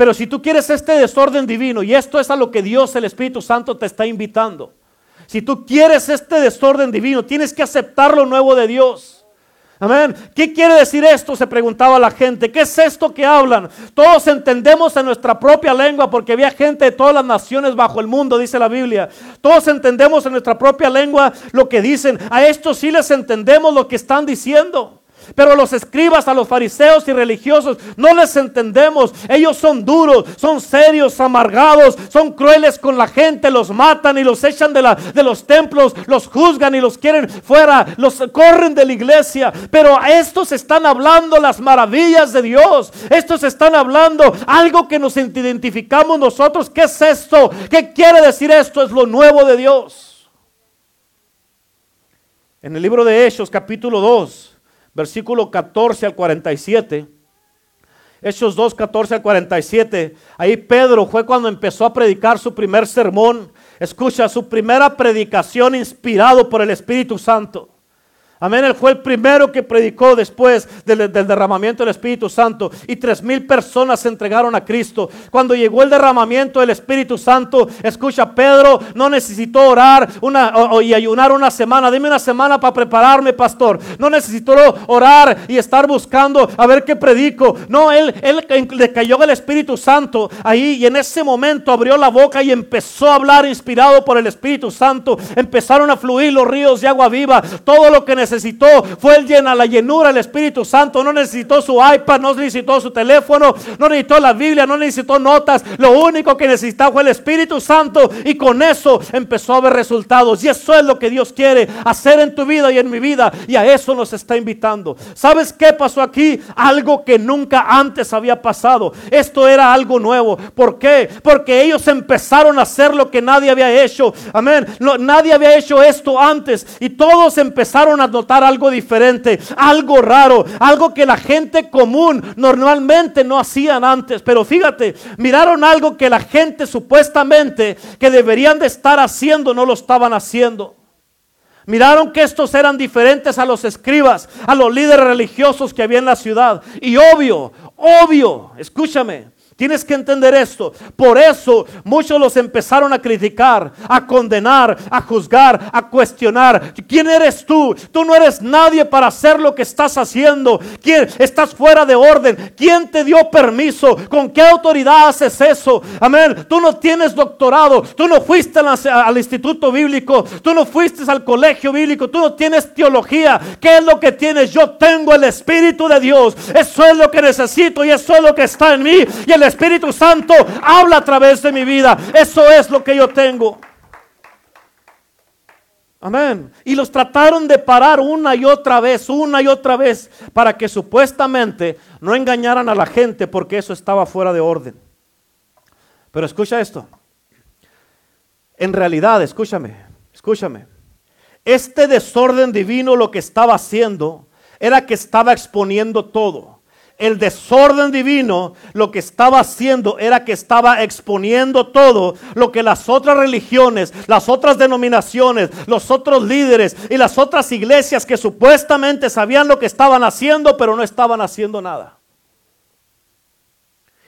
Pero si tú quieres este desorden divino, y esto es a lo que Dios, el Espíritu Santo, te está invitando. Si tú quieres este desorden divino, tienes que aceptar lo nuevo de Dios. Amén. ¿Qué quiere decir esto? Se preguntaba la gente. ¿Qué es esto que hablan? Todos entendemos en nuestra propia lengua porque había gente de todas las naciones bajo el mundo, dice la Biblia. Todos entendemos en nuestra propia lengua lo que dicen. A estos sí les entendemos lo que están diciendo. Pero a los escribas, a los fariseos y religiosos, no les entendemos. Ellos son duros, son serios, amargados, son crueles con la gente, los matan y los echan de, la, de los templos, los juzgan y los quieren fuera, los corren de la iglesia. Pero a estos están hablando las maravillas de Dios. Estos están hablando algo que nos identificamos nosotros. ¿Qué es esto? ¿Qué quiere decir esto? Es lo nuevo de Dios. En el libro de Hechos, capítulo 2 versículo 14 al 47. Hechos 2, 14 al 47. Ahí Pedro fue cuando empezó a predicar su primer sermón. Escucha, su primera predicación inspirado por el Espíritu Santo. Amén. Él fue el primero que predicó después del, derramamiento del Espíritu Santo. Y tres mil personas se entregaron a Cristo. Cuando llegó el derramamiento del Espíritu Santo, escucha, Pedro no necesitó orar una, y ayunar una semana. Dime una semana para prepararme, pastor. No necesitó orar y estar buscando a ver qué predico. No, él, él le cayó el Espíritu Santo ahí y en ese momento abrió la boca y empezó a hablar inspirado por el Espíritu Santo. Empezaron a fluir los ríos de agua viva. Todo lo que necesitaba necesitó fue el llena, la llenura del Espíritu Santo. No necesitó su iPad, no necesitó su teléfono, no necesitó la Biblia, no necesitó notas. Lo único que necesitaba fue el Espíritu Santo y con eso empezó a ver resultados. Y eso es lo que Dios quiere hacer en tu vida y en mi vida. Y a eso nos está invitando. ¿Sabes qué pasó aquí? Algo que nunca antes había pasado. Esto era algo nuevo. ¿Por qué? Porque ellos empezaron a hacer lo que nadie había hecho. Amén. nadie había hecho esto antes. Y todos empezaron a algo diferente, algo raro, algo que la gente común normalmente no hacían antes. Pero fíjate, miraron algo que la gente supuestamente que deberían de estar haciendo no lo estaban haciendo. Miraron que estos eran diferentes a los escribas, a los líderes religiosos que había en la ciudad. Y obvio, obvio, escúchame, Tienes que entender esto. Por eso muchos los empezaron a criticar, a condenar, a juzgar, a cuestionar. ¿Quién eres tú? Tú no eres nadie para hacer lo que estás haciendo. ¿Quién? Estás fuera de orden. ¿Quién te dio permiso? ¿Con qué autoridad haces eso? Amén. Tú no tienes doctorado. Tú no fuiste al, instituto bíblico. Tú no fuiste al colegio bíblico. Tú no tienes teología. ¿Qué es lo que tienes? Yo tengo el Espíritu de Dios. Eso es lo que necesito y eso es lo que está en mí. Y el Espíritu Santo habla a través de mi vida. Eso es lo que yo tengo. Amén. Y los trataron de parar una y otra vez, una y otra vez, para que supuestamente no engañaran a la gente porque eso estaba fuera de orden. Pero escucha esto. En realidad, escúchame, escúchame. Este desorden divino lo que estaba haciendo era que estaba exponiendo todo el desorden divino lo que estaba haciendo era que estaba exponiendo todo lo que las otras religiones, las otras denominaciones, los otros líderes y las otras iglesias que supuestamente sabían lo que estaban haciendo, pero no estaban haciendo nada.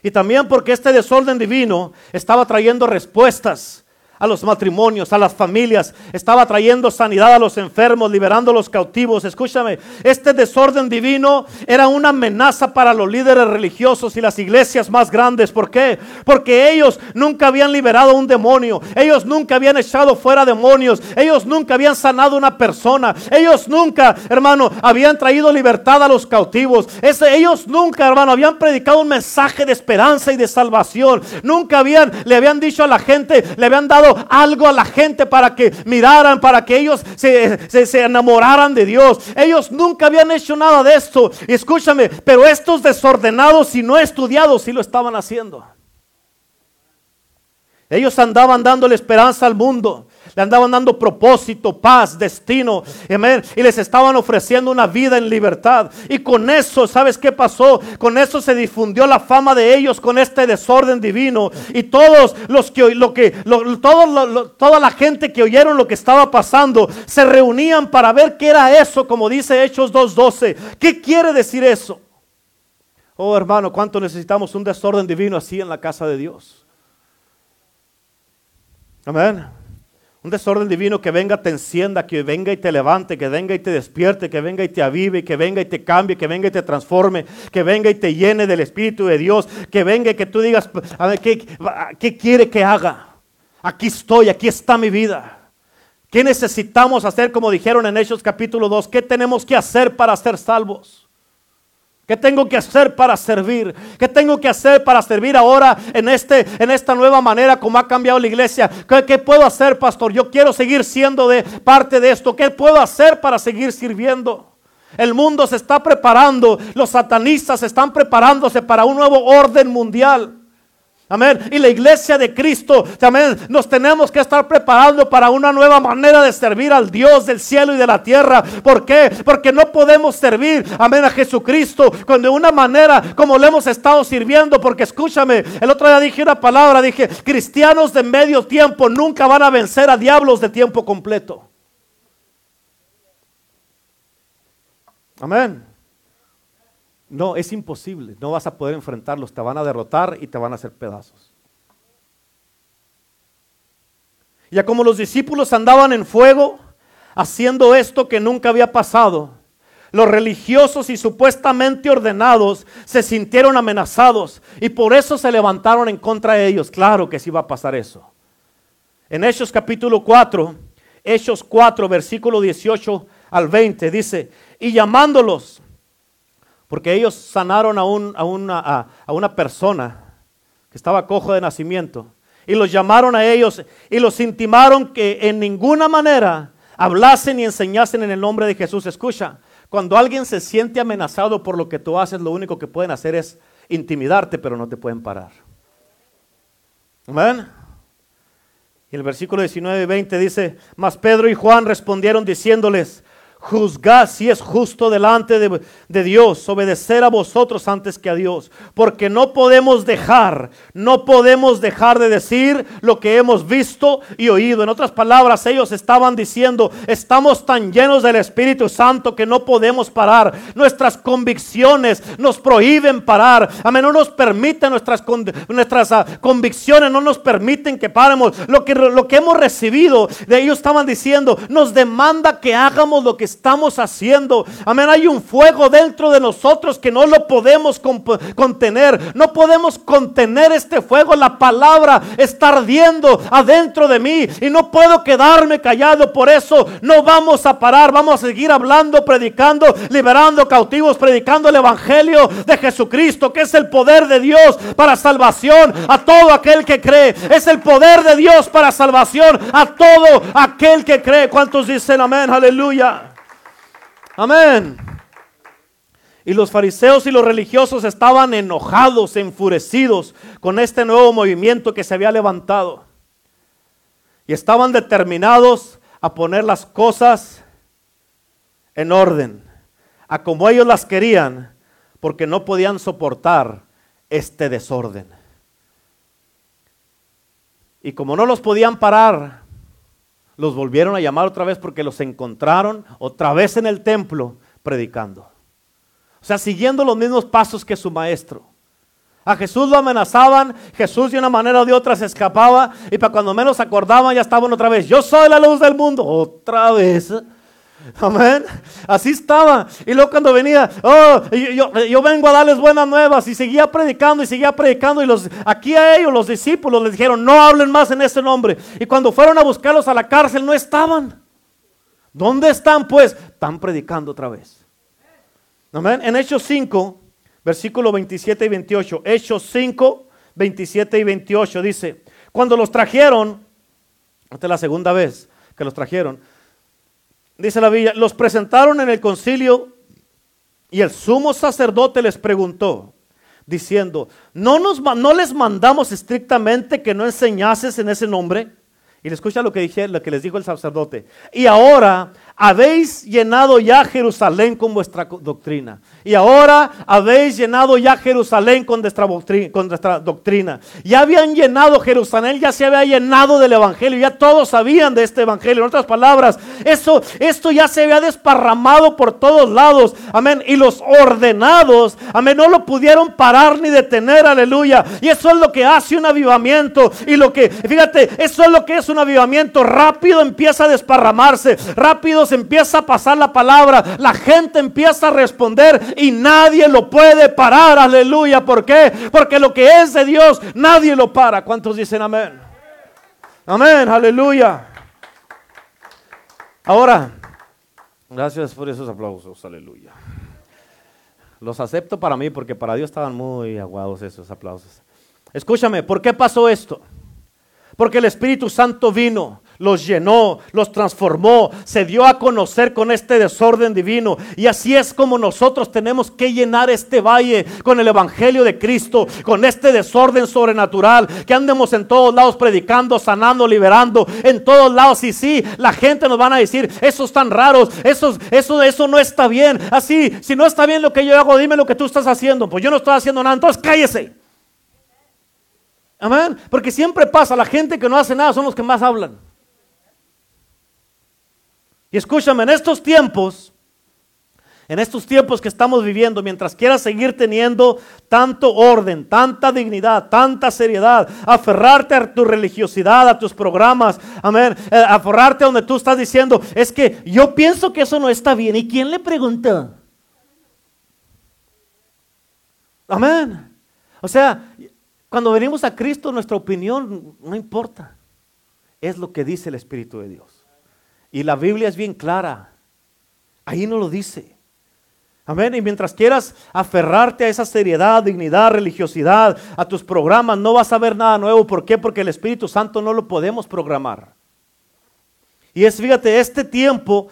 Y también porque este desorden divino estaba trayendo respuestas a los matrimonios, a las familias, estaba trayendo sanidad a los enfermos, liberando a los cautivos. Escúchame, este desorden divino era una amenaza para los líderes religiosos y las iglesias más grandes. ¿Por qué? Porque ellos nunca habían liberado un demonio, ellos nunca habían echado fuera demonios, ellos nunca habían sanado una persona, ellos nunca, hermano, habían traído libertad a los cautivos. ellos nunca, hermano, habían predicado un mensaje de esperanza y de salvación. Nunca habían, le habían dicho a la gente, le habían dado algo a la gente para que miraran, para que ellos se, se, enamoraran de Dios. Ellos nunca habían hecho nada de esto. Y escúchame, pero estos desordenados y no estudiados sí lo estaban haciendo. Ellos andaban dándole esperanza al mundo. Le andaban dando propósito, paz, destino. Y les estaban ofreciendo una vida en libertad. Y con eso, ¿sabes qué pasó? Con eso se difundió la fama de ellos con este desorden divino. Y todos los que, lo que, toda la gente que oyeron lo que estaba pasando, se reunían para ver qué era eso, como dice Hechos 2.12. ¿Qué quiere decir eso? Oh hermano, ¿cuánto necesitamos un desorden divino así en la casa de Dios? Amén. Un desorden divino que venga, te encienda, que venga y te levante, que venga y te despierte, que venga y te avive, que venga y te cambie, que venga y te transforme, que venga y te llene del Espíritu de Dios, que venga y que tú digas, a ver, ¿qué, qué quiere que haga? Aquí estoy, aquí está mi vida. ¿Qué necesitamos hacer, como dijeron en Hechos capítulo 2? ¿Qué tenemos que hacer para ser salvos? ¿Qué tengo que hacer para servir? ¿Qué tengo que hacer para servir ahora en, este, en esta nueva manera como ha cambiado la iglesia? ¿Qué, ¿Qué, puedo hacer, pastor? Yo quiero seguir siendo de parte de esto. ¿Qué puedo hacer para seguir sirviendo? El mundo se está preparando, los satanistas están preparándose para un nuevo orden mundial. Amén. Y la iglesia de Cristo, también nos tenemos que estar preparando para una nueva manera de servir al Dios del cielo y de la tierra. ¿Por qué? Porque no podemos servir, amén, a Jesucristo con de una manera como le hemos estado sirviendo. Porque escúchame, el otro día dije una palabra, dije, cristianos de medio tiempo nunca van a vencer a diablos de tiempo completo. Amén. No, es imposible. No vas a poder enfrentarlos. Te van a derrotar y te van a hacer pedazos. Ya como los discípulos andaban en fuego, haciendo esto que nunca había pasado, los religiosos y supuestamente ordenados se sintieron amenazados y por eso se levantaron en contra de ellos. Claro que sí va a pasar eso. En Hechos capítulo 4, Hechos 4, versículo 18 al 20, dice, y llamándolos, porque ellos sanaron a, un, a, una, a, una persona que estaba cojo de nacimiento, y los llamaron a ellos y los intimaron que en ninguna manera hablasen y enseñasen en el nombre de Jesús. Escucha, cuando alguien se siente amenazado por lo que tú haces, lo único que pueden hacer es intimidarte, pero no te pueden parar. Amén. Y el versículo 19 y 20 dice, mas Pedro y Juan respondieron diciéndoles, juzgad si es justo delante de, Dios, obedecer a vosotros antes que a Dios, porque no podemos dejar, no podemos dejar de decir lo que hemos visto y oído. En otras palabras, ellos estaban diciendo, estamos tan llenos del Espíritu Santo que no podemos parar. Nuestras convicciones nos prohíben parar. Amén, no nos permiten nuestras, nuestras uh, convicciones, no nos permiten que paremos. Lo que, lo que hemos recibido de ellos estaban diciendo, nos demanda que hagamos lo que estamos haciendo. Amén. Hay un fuego dentro de nosotros que no lo podemos contener. No podemos contener este fuego. La palabra está ardiendo adentro de mí y no puedo quedarme callado. Por eso no vamos a parar. Vamos a seguir hablando, predicando, liberando cautivos, predicando el evangelio de Jesucristo, que es el poder de Dios para salvación a todo aquel que cree. Es el poder de Dios para salvación a todo aquel que cree. ¿Cuántos dicen amén? Aleluya. Amén. Y los fariseos y los religiosos estaban enojados, enfurecidos con este nuevo movimiento que se había levantado. Y estaban determinados a poner las cosas en orden, a como ellos las querían, porque no podían soportar este desorden. Y como no los podían parar, los volvieron a llamar otra vez porque los encontraron otra vez en el templo predicando. O sea, siguiendo los mismos pasos que su maestro. A Jesús lo amenazaban, Jesús de una manera o de otra se escapaba y para cuando menos acordaban ya estaban otra vez. Yo soy la luz del mundo, otra vez. Amén. Así estaba. Y luego cuando venía, oh, yo, vengo a darles buenas nuevas. Y seguía predicando y seguía predicando. Y los, aquí a ellos, los discípulos, les dijeron, no hablen más en ese nombre. Y cuando fueron a buscarlos a la cárcel, no estaban. ¿Dónde están? Pues están predicando otra vez. Amén. En Hechos 5, versículo 27 y 28. Hechos 5, 27 y 28 dice, cuando los trajeron, esta es la segunda vez que los trajeron, dice la Biblia, los presentaron en el concilio y el sumo sacerdote les preguntó, diciendo, ¿no, nos, no les mandamos estrictamente que no enseñases en ese nombre? Y le escucha lo que, dije, lo que les dijo el sacerdote. Y ahora habéis llenado ya Jerusalén con vuestra doctrina. Y ahora habéis llenado ya Jerusalén con nuestra, doctrina, Ya habían llenado Jerusalén, ya se había llenado del Evangelio, ya todos sabían de este Evangelio. En otras palabras, eso, esto ya se había desparramado por todos lados. Amén. Y los ordenados, amén, no lo pudieron parar ni detener, aleluya. Y eso es lo que hace un avivamiento. Y lo que, fíjate, eso es lo que es un avivamiento. Rápido empieza a desparramarse, rápido empieza a pasar la palabra, la gente empieza a responder y nadie lo puede parar. Aleluya. ¿Por qué? Porque lo que es de Dios, nadie lo para. ¿Cuántos dicen amén? Amén. Aleluya. Ahora, gracias por esos aplausos. Aleluya. Los acepto para mí porque para Dios estaban muy aguados esos aplausos. Escúchame, ¿por qué pasó esto? Porque el Espíritu Santo vino los llenó, los transformó, se dio a conocer con este desorden divino. Y así es como nosotros tenemos que llenar este valle con el Evangelio de Cristo, con este desorden sobrenatural, que andemos en todos lados predicando, sanando, liberando, en todos lados. Y sí, la gente nos van a decir, esos están raros, eso, eso, eso no está bien. Así, si no está bien lo que yo hago, dime lo que tú estás haciendo. Pues yo no estoy haciendo nada, entonces cállese. Amén. Porque siempre pasa, la gente que no hace nada son los que más hablan. Y escúchame, en estos tiempos, en estos tiempos que estamos viviendo, mientras quieras seguir teniendo tanto orden, tanta dignidad, tanta seriedad, aferrarte a tu religiosidad, a tus programas, amén, eh, aferrarte a donde tú estás diciendo, es que yo pienso que eso no está bien. ¿Y quién le pregunta? Amén. O sea, cuando venimos a Cristo, nuestra opinión no importa. Es lo que dice el Espíritu de Dios. Y la Biblia es bien clara. Ahí no lo dice. Amén. Y mientras quieras aferrarte a esa seriedad, dignidad, religiosidad, a tus programas, no vas a ver nada nuevo. ¿Por qué? Porque el Espíritu Santo no lo podemos programar. Y es, fíjate, este tiempo,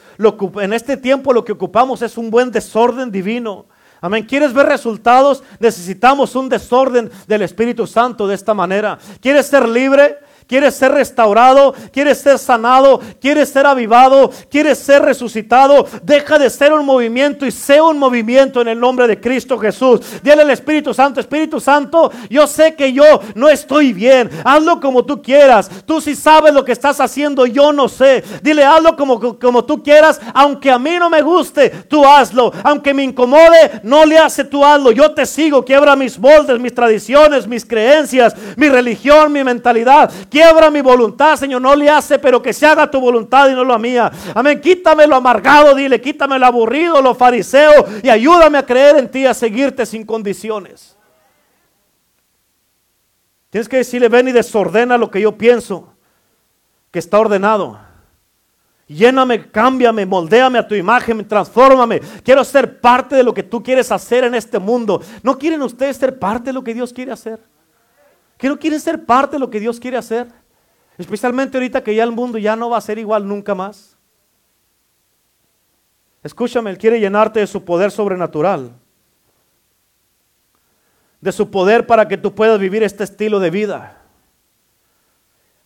en este tiempo lo que ocupamos es un buen desorden divino. Amén. ¿Quieres ver resultados? Necesitamos un desorden del Espíritu Santo de esta manera. ¿Quieres ser libre? Quieres ser restaurado, quieres ser sanado, quieres ser avivado, quieres ser resucitado, deja de ser un movimiento y sea un movimiento en el nombre de Cristo Jesús. Dile al Espíritu Santo, Espíritu Santo, yo sé que yo no estoy bien, hazlo como tú quieras. Tú sí sabes lo que estás haciendo, yo no sé. Dile, hazlo como, como tú quieras, aunque a mí no me guste, tú hazlo. Aunque me incomode, no le hace, tú hazlo. Yo te sigo, quiebra mis moldes, mis tradiciones, mis creencias, mi religión, mi mentalidad quiebra mi voluntad, Señor, no le hace, pero que se haga tu voluntad y no la mía. Amén, quítame lo amargado, dile, quítame lo aburrido, lo fariseo y ayúdame a creer en ti, a seguirte sin condiciones. Tienes que decirle, ven y desordena lo que yo pienso, que está ordenado. Lléname, cámbiame, moldéame a tu imagen, transfórmame. Quiero ser parte de lo que tú quieres hacer en este mundo. ¿No quieren ustedes ser parte de lo que Dios quiere hacer? ¿Que no quieren ser parte de lo que Dios quiere hacer? Especialmente ahorita que ya el mundo ya no va a ser igual nunca más. Escúchame, Él quiere llenarte de su poder sobrenatural. De su poder para que tú puedas vivir este estilo de vida.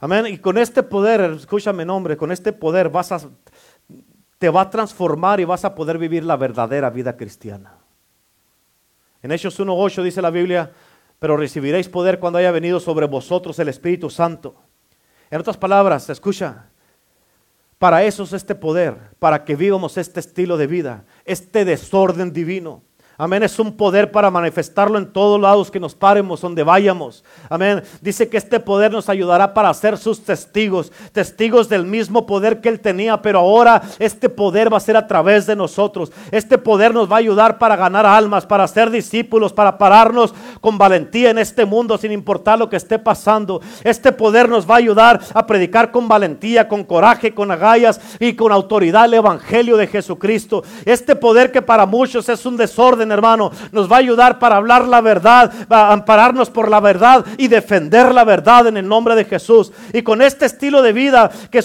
Amén. Y con este poder, escúchame nombre, con este poder vas a, te va a transformar y vas a poder vivir la verdadera vida cristiana. En Hechos 1.8 dice la Biblia, pero recibiréis poder cuando haya venido sobre vosotros el Espíritu Santo. En otras palabras, escucha, para eso es este poder, para que vivamos este estilo de vida, este desorden divino. Amén, es un poder para manifestarlo en todos lados que nos paremos, donde vayamos. Amén, dice que este poder nos ayudará para ser sus testigos, testigos del mismo poder que él tenía, pero ahora este poder va a ser a través de nosotros. Este poder nos va a ayudar para ganar almas, para ser discípulos, para pararnos con valentía en este mundo sin importar lo que esté pasando. Este poder nos va a ayudar a predicar con valentía, con coraje, con agallas y con autoridad el Evangelio de Jesucristo. Este poder que para muchos es un desorden hermano, nos va a ayudar para hablar la verdad, ampararnos por la verdad y defender la verdad en el nombre de Jesús. Y con este estilo de vida que,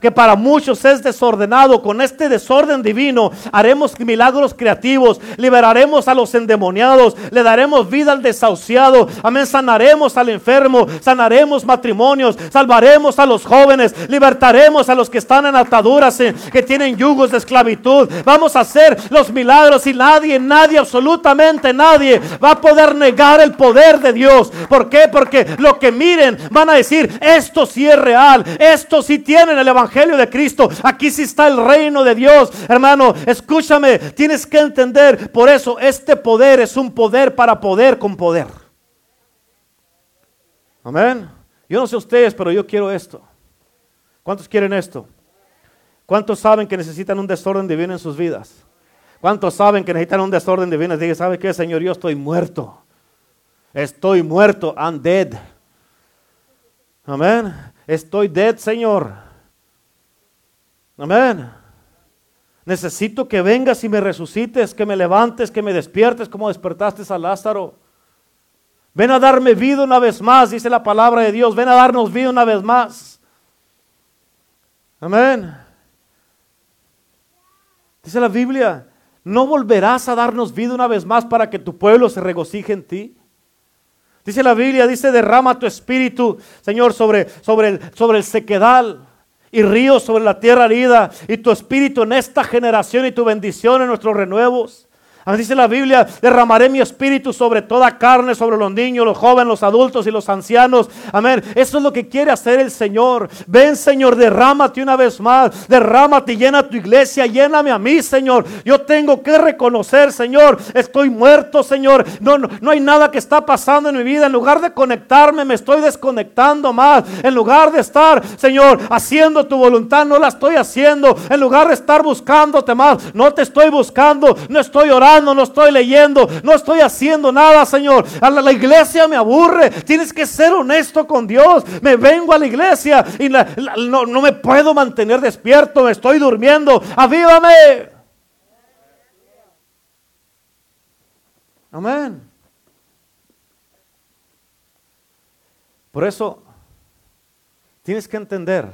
que para muchos es desordenado, con este desorden divino, haremos milagros creativos, liberaremos a los endemoniados, le daremos vida al desahuciado, amén, sanaremos al enfermo, sanaremos matrimonios, salvaremos a los jóvenes, libertaremos a los que están en ataduras, eh, que tienen yugos de esclavitud. Vamos a hacer los milagros y nadie, nadie absolutamente nadie va a poder negar el poder de Dios. ¿Por qué? Porque lo que miren van a decir, esto sí es real, esto sí tienen el Evangelio de Cristo, aquí sí está el reino de Dios. Hermano, escúchame, tienes que entender, por eso este poder es un poder para poder con poder. Amén. Yo no sé ustedes, pero yo quiero esto. ¿Cuántos quieren esto? ¿Cuántos saben que necesitan un desorden divino en sus vidas? ¿Cuántos saben que necesitan un desorden divino? Dice, ¿sabe qué, Señor? Yo estoy muerto. Estoy muerto. I'm dead. Amén. Estoy dead, Señor. Amén. Necesito que vengas y me resucites, que me levantes, que me despiertes como despertaste a Lázaro. Ven a darme vida una vez más, dice la palabra de Dios. Ven a darnos vida una vez más. Amén. Dice la Biblia ¿no volverás a darnos vida una vez más para que tu pueblo se regocije en ti? Dice la Biblia, dice, derrama tu espíritu, Señor, sobre, sobre, el, sobre el sequedal y ríos sobre la tierra herida y tu espíritu en esta generación y tu bendición en nuestros renuevos. Dice la Biblia, derramaré mi espíritu sobre toda carne, sobre los niños, los jóvenes, los adultos y los ancianos. Amén. Eso es lo que quiere hacer el Señor. Ven, Señor, derrámate una vez más. Derrámate, llena tu iglesia, lléname a mí, Señor. Yo tengo que reconocer, Señor, estoy muerto, Señor. No, no, no hay nada que está pasando en mi vida. En lugar de conectarme, me estoy desconectando más. En lugar de estar, Señor, haciendo tu voluntad, no la estoy haciendo. En lugar de estar buscándote más, no te estoy buscando, no estoy orando orando, no estoy leyendo, no estoy haciendo nada, Señor. A la, iglesia me aburre. Tienes que ser honesto con Dios. Me vengo a la iglesia y no, no me puedo mantener despierto, me estoy durmiendo. ¡Avívame! Amén. Por eso tienes que entender,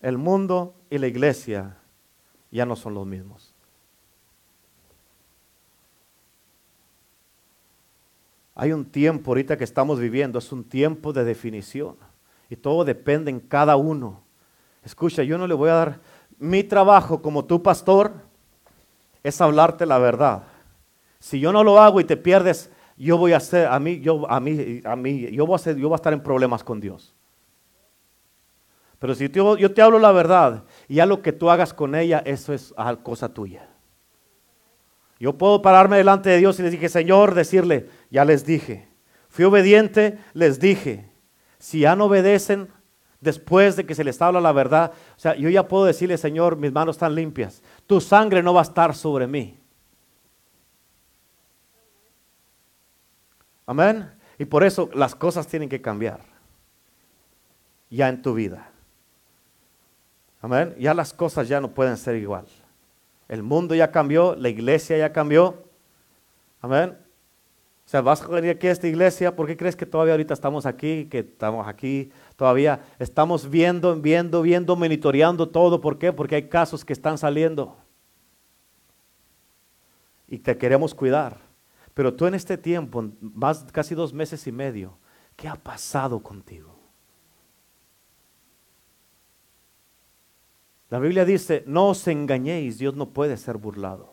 el mundo y la iglesia ya no son los mismos. Hay un tiempo ahorita que estamos viviendo, es un tiempo de definición. Y todo depende en cada uno. Escucha, yo no le voy a dar mi trabajo como tu pastor, es hablarte la verdad. Si yo no lo hago y te pierdes, yo voy a hacer, a mí, yo, a mí, a mí, yo voy a, hacer, yo voy a estar en problemas con Dios. Pero si yo, yo te hablo la verdad y ya lo que tú hagas con ella, eso es cosa tuya. Yo puedo pararme delante de Dios y les dije, Señor, decirle, ya les dije, fui obediente, les dije, si ya no obedecen después de que se les habla la verdad, o sea, yo ya puedo decirle, Señor, mis manos están limpias, tu sangre no va a estar sobre mí. Amén. Y por eso las cosas tienen que cambiar ya en tu vida. Amén. Ya las cosas ya no pueden ser igual. El mundo ya cambió, la iglesia ya cambió. Amén. O sea, vas a venir aquí a esta iglesia, ¿por qué crees que todavía ahorita estamos aquí, que estamos aquí, todavía estamos viendo, viendo, viendo, monitoreando todo? ¿Por qué? Porque hay casos que están saliendo. Y te queremos cuidar. Pero tú en este tiempo, más casi dos meses y medio, ¿qué ha pasado contigo? La Biblia dice, no os engañéis, Dios no puede ser burlado.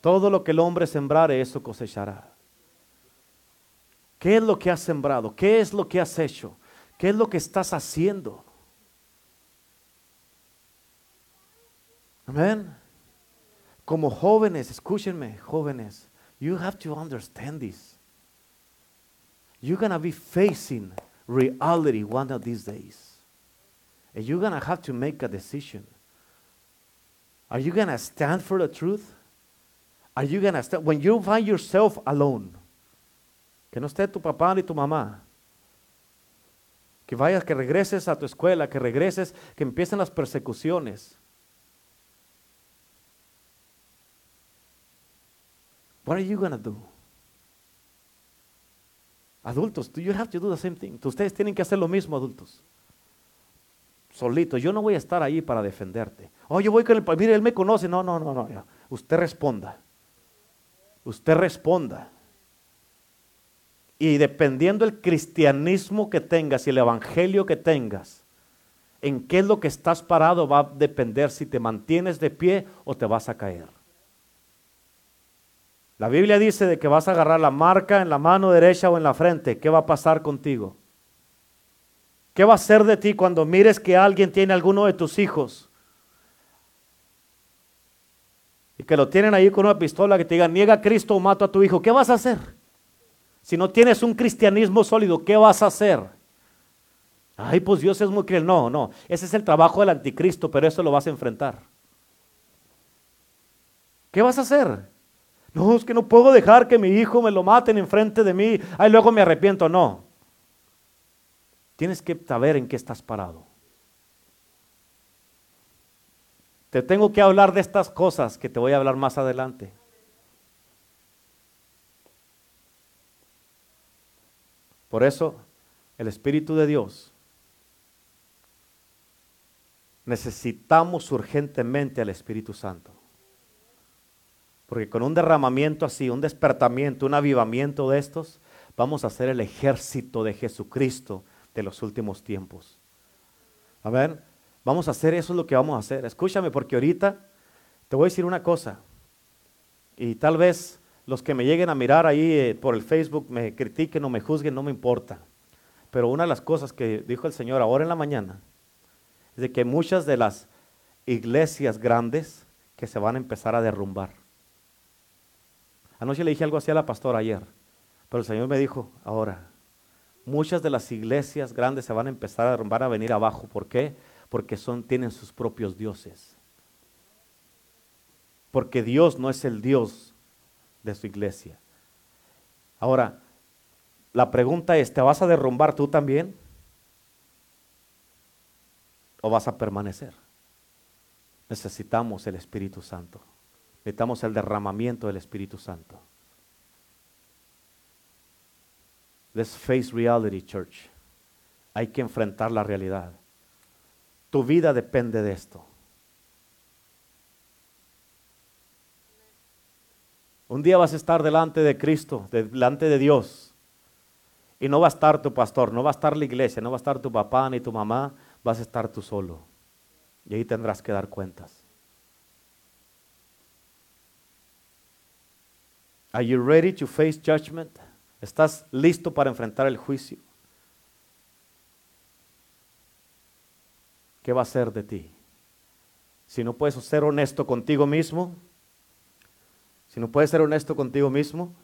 Todo lo que el hombre sembrare, eso cosechará. ¿Qué es lo que has sembrado? ¿Qué es lo que has hecho? ¿Qué es lo que estás haciendo? Amén. Como jóvenes, escúchenme, jóvenes, you have to understand this. You're to be facing reality one of these days. And you're going to have to make a decision. Are you going to stand for the truth? Are you going to stand? When you find yourself alone, que no esté tu papá ni tu mamá, que vayas, que regreses a tu escuela, que regreses, que empiecen las persecuciones. What are you going to do? Adultos, you have to do the same thing. Ustedes tienen que hacer lo mismo, adultos solito. Yo no voy a estar ahí para defenderte. Oh, yo voy con el... Mire, él me conoce. No, no, no, no. Usted responda. Usted responda. Y dependiendo el cristianismo que tengas y el evangelio que tengas, en qué es lo que estás parado va a depender si te mantienes de pie o te vas a caer. La Biblia dice de que vas a agarrar la marca en la mano derecha o en la frente. ¿Qué va a pasar contigo? ¿Qué va a ser de ti cuando mires que alguien tiene alguno de tus hijos? Y que lo tienen ahí con una pistola que te diga, niega a Cristo o mato a tu hijo. ¿Qué vas a hacer? Si no tienes un cristianismo sólido, ¿qué vas a hacer? Ay, pues Dios es muy cruel. No, no. Ese es el trabajo del anticristo, pero eso lo vas a enfrentar. ¿Qué vas a hacer? No, es que no puedo dejar que mi hijo me lo maten enfrente de mí. Ay, luego me arrepiento. No. Tienes que saber en qué estás parado. Te tengo que hablar de estas cosas que te voy a hablar más adelante. Por eso, el Espíritu de Dios, necesitamos urgentemente al Espíritu Santo. Porque con un derramamiento así, un despertamiento, un avivamiento de estos, vamos a ser el ejército de Jesucristo de los últimos tiempos. A ver, vamos a hacer eso es lo que vamos a hacer. Escúchame porque ahorita te voy a decir una cosa. Y tal vez los que me lleguen a mirar ahí eh, por el Facebook me critiquen o me juzguen, no me importa. Pero una de las cosas que dijo el Señor ahora en la mañana es de que muchas de las iglesias grandes que se van a empezar a derrumbar. Anoche le dije algo así a la pastora ayer, pero el Señor me dijo, ahora, muchas de las iglesias grandes se van a empezar a derrumbar, a venir abajo. ¿Por qué? Porque son, tienen sus propios dioses. Porque Dios no es el Dios de su iglesia. Ahora, la pregunta es, ¿te vas a derrumbar tú también? ¿O vas a permanecer? Necesitamos el Espíritu Santo. Necesitamos el derramamiento del Espíritu Santo. Let's face reality, church. Hay que enfrentar la realidad. Tu vida depende de esto. Un día vas a estar delante de Cristo, delante de Dios. Y no va a estar tu pastor, no va a estar la iglesia, no va a estar tu papá ni tu mamá, vas a estar tú solo. Y ahí tendrás que dar cuentas. Are you ready to face judgment? ¿Estás listo para enfrentar el juicio? ¿Qué va a ser de ti? Si no puedes ser honesto contigo mismo, si no puedes ser honesto contigo mismo,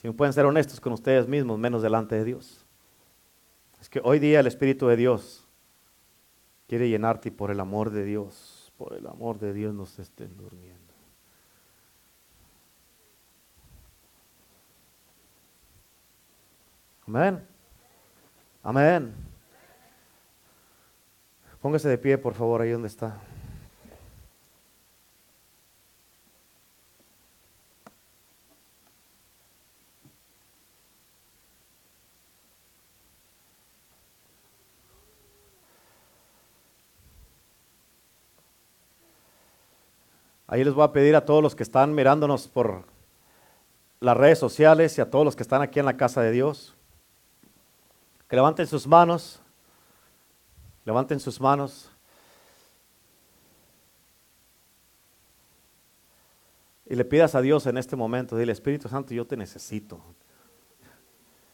si no pueden ser honestos con ustedes mismos, menos delante de Dios. Es que hoy día el Espíritu de Dios quiere llenarte y por el amor de Dios, por el amor de Dios nos estén durmiendo. Amén. Amén. Póngase de pie, por favor, ahí donde está. Ahí les voy a pedir a todos los que están mirándonos por las redes sociales y a todos los que están aquí en la casa de Dios, que levanten sus manos, levanten sus manos. Y le pidas a Dios en este momento, dile, Espíritu Santo, yo te necesito.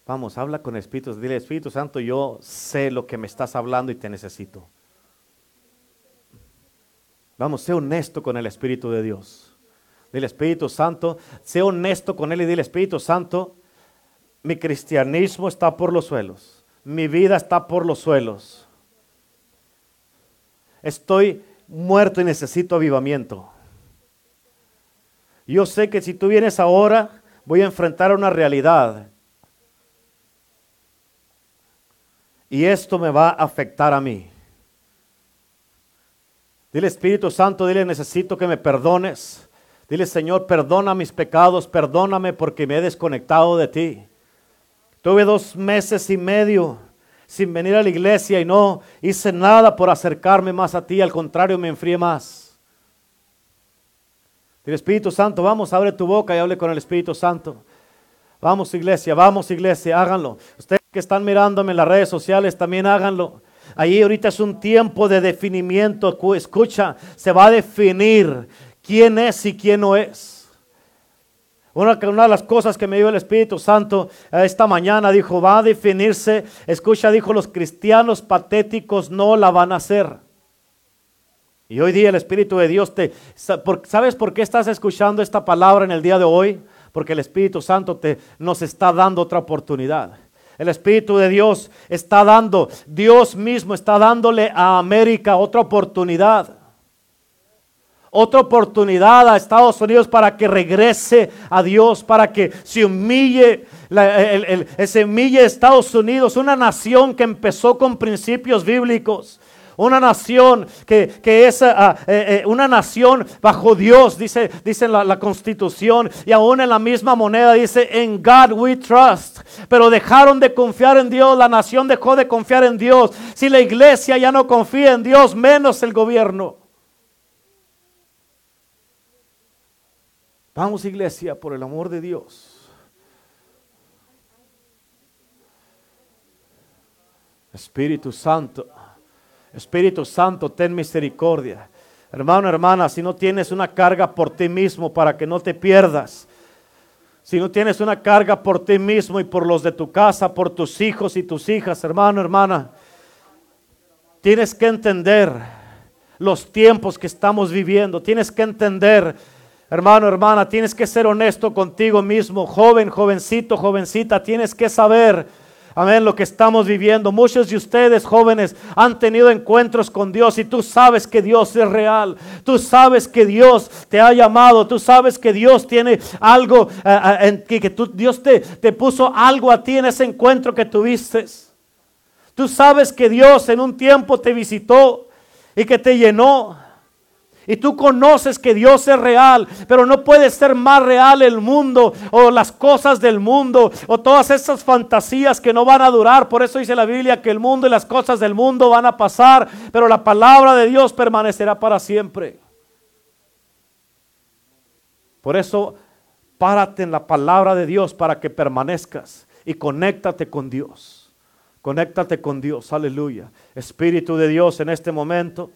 Vamos, habla con Espíritu, dile, Espíritu Santo, yo sé lo que me estás hablando y te necesito. Vamos, sé honesto con el Espíritu de Dios. Dile Espíritu Santo, sé honesto con Él y dile Espíritu Santo, mi cristianismo está por los suelos, mi vida está por los suelos. Estoy muerto y necesito avivamiento. Yo sé que si tú vienes ahora, voy a enfrentar una realidad. Y esto me va a afectar a mí. Dile Espíritu Santo, dile necesito que me perdones. Dile Señor, perdona mis pecados, perdóname porque me he desconectado de ti. Tuve dos meses y medio sin venir a la iglesia y no hice nada por acercarme más a ti, al contrario me enfrié más. Dile Espíritu Santo, vamos, abre tu boca y hable con el Espíritu Santo. Vamos iglesia, vamos iglesia, háganlo. Ustedes que están mirándome en las redes sociales también háganlo. Ahí ahorita es un tiempo de definimiento. Escucha, se va a definir quién es y quién no es. Una, una, de las cosas que me dio el Espíritu Santo esta mañana dijo, va a definirse, escucha, dijo, los cristianos patéticos no la van a hacer. Y hoy día el Espíritu de Dios te... ¿Sabes por qué estás escuchando esta palabra en el día de hoy? Porque el Espíritu Santo te, nos está dando otra oportunidad. El Espíritu de Dios está dando, Dios mismo está dándole a América otra oportunidad. Otra oportunidad a Estados Unidos para que regrese a Dios, para que se humille, se humille Estados Unidos, una nación que empezó con principios bíblicos una nación que, es ah, eh, eh, una nación bajo Dios, dice, dice la, la, constitución, y aún en la misma moneda dice, en God we trust, pero dejaron de confiar en Dios, la nación dejó de confiar en Dios, si la iglesia ya no confía en Dios, menos el gobierno. Vamos iglesia, por el amor de Dios. Espíritu Santo. Espíritu Santo, ten misericordia. Hermano, hermana, si no tienes una carga por ti mismo para que no te pierdas, si no tienes una carga por ti mismo y por los de tu casa, por tus hijos y tus hijas, hermano, hermana, tienes que entender los tiempos que estamos viviendo, tienes que entender, hermano, hermana, tienes que ser honesto contigo mismo, joven, jovencito, jovencita, tienes que saber Amén, lo que estamos viviendo. Muchos de ustedes jóvenes han tenido encuentros con Dios y tú sabes que Dios es real. Tú sabes que Dios te ha llamado. Tú sabes que Dios tiene algo, eh, eh, en que, que Dios te, te puso algo a ti en ese encuentro que tuviste. Tú sabes que Dios en un tiempo te visitó y que te llenó Y tú conoces que Dios es real, pero no puede ser más real el mundo o las cosas del mundo o todas esas fantasías que no van a durar. Por eso dice la Biblia que el mundo y las cosas del mundo van a pasar, pero la palabra de Dios permanecerá para siempre. Por eso, párate en la palabra de Dios para que permanezcas y conéctate con Dios. Conéctate con Dios, aleluya. Espíritu de Dios en este momento.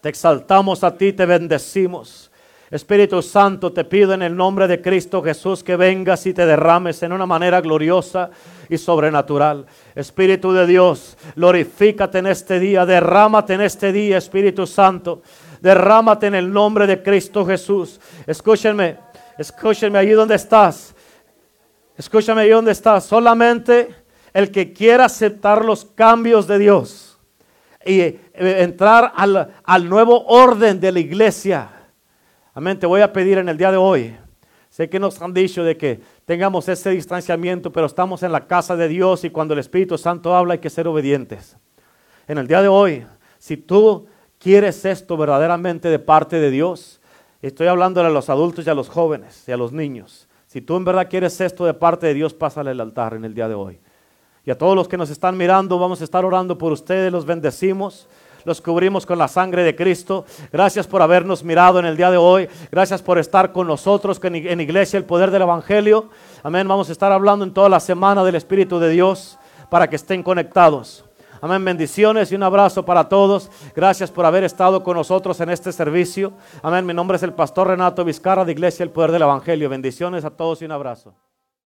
Te exaltamos a ti, te bendecimos. Espíritu Santo, te pido en el nombre de Cristo Jesús que vengas y te derrames en una manera gloriosa y sobrenatural. Espíritu de Dios, glorifícate en este día, derrámate en este día, Espíritu Santo. Derrámate en el nombre de Cristo Jesús. Escúchenme, escúchenme allí donde estás. Escúchame ahí donde estás. Solamente el que quiera aceptar los cambios de Dios y eh, entrar al, al nuevo orden de la iglesia. Amén, te voy a pedir en el día de hoy. Sé que nos han dicho de que tengamos ese distanciamiento, pero estamos en la casa de Dios y cuando el Espíritu Santo habla hay que ser obedientes. En el día de hoy, si tú quieres esto verdaderamente de parte de Dios, estoy hablando a los adultos y a los jóvenes y a los niños. Si tú en verdad quieres esto de parte de Dios, pásale al altar en el día de hoy. Y a todos los que nos están mirando, vamos a estar orando por ustedes, los bendecimos. Los cubrimos con la sangre de Cristo. Gracias por habernos mirado en el día de hoy. Gracias por estar con nosotros en Iglesia el Poder del Evangelio. Amén. Vamos a estar hablando en toda la semana del Espíritu de Dios para que estén conectados. Amén. Bendiciones y un abrazo para todos. Gracias por haber estado con nosotros en este servicio. Amén. Mi nombre es el pastor Renato Vizcarra de Iglesia El Poder del Evangelio. Bendiciones a todos y un abrazo.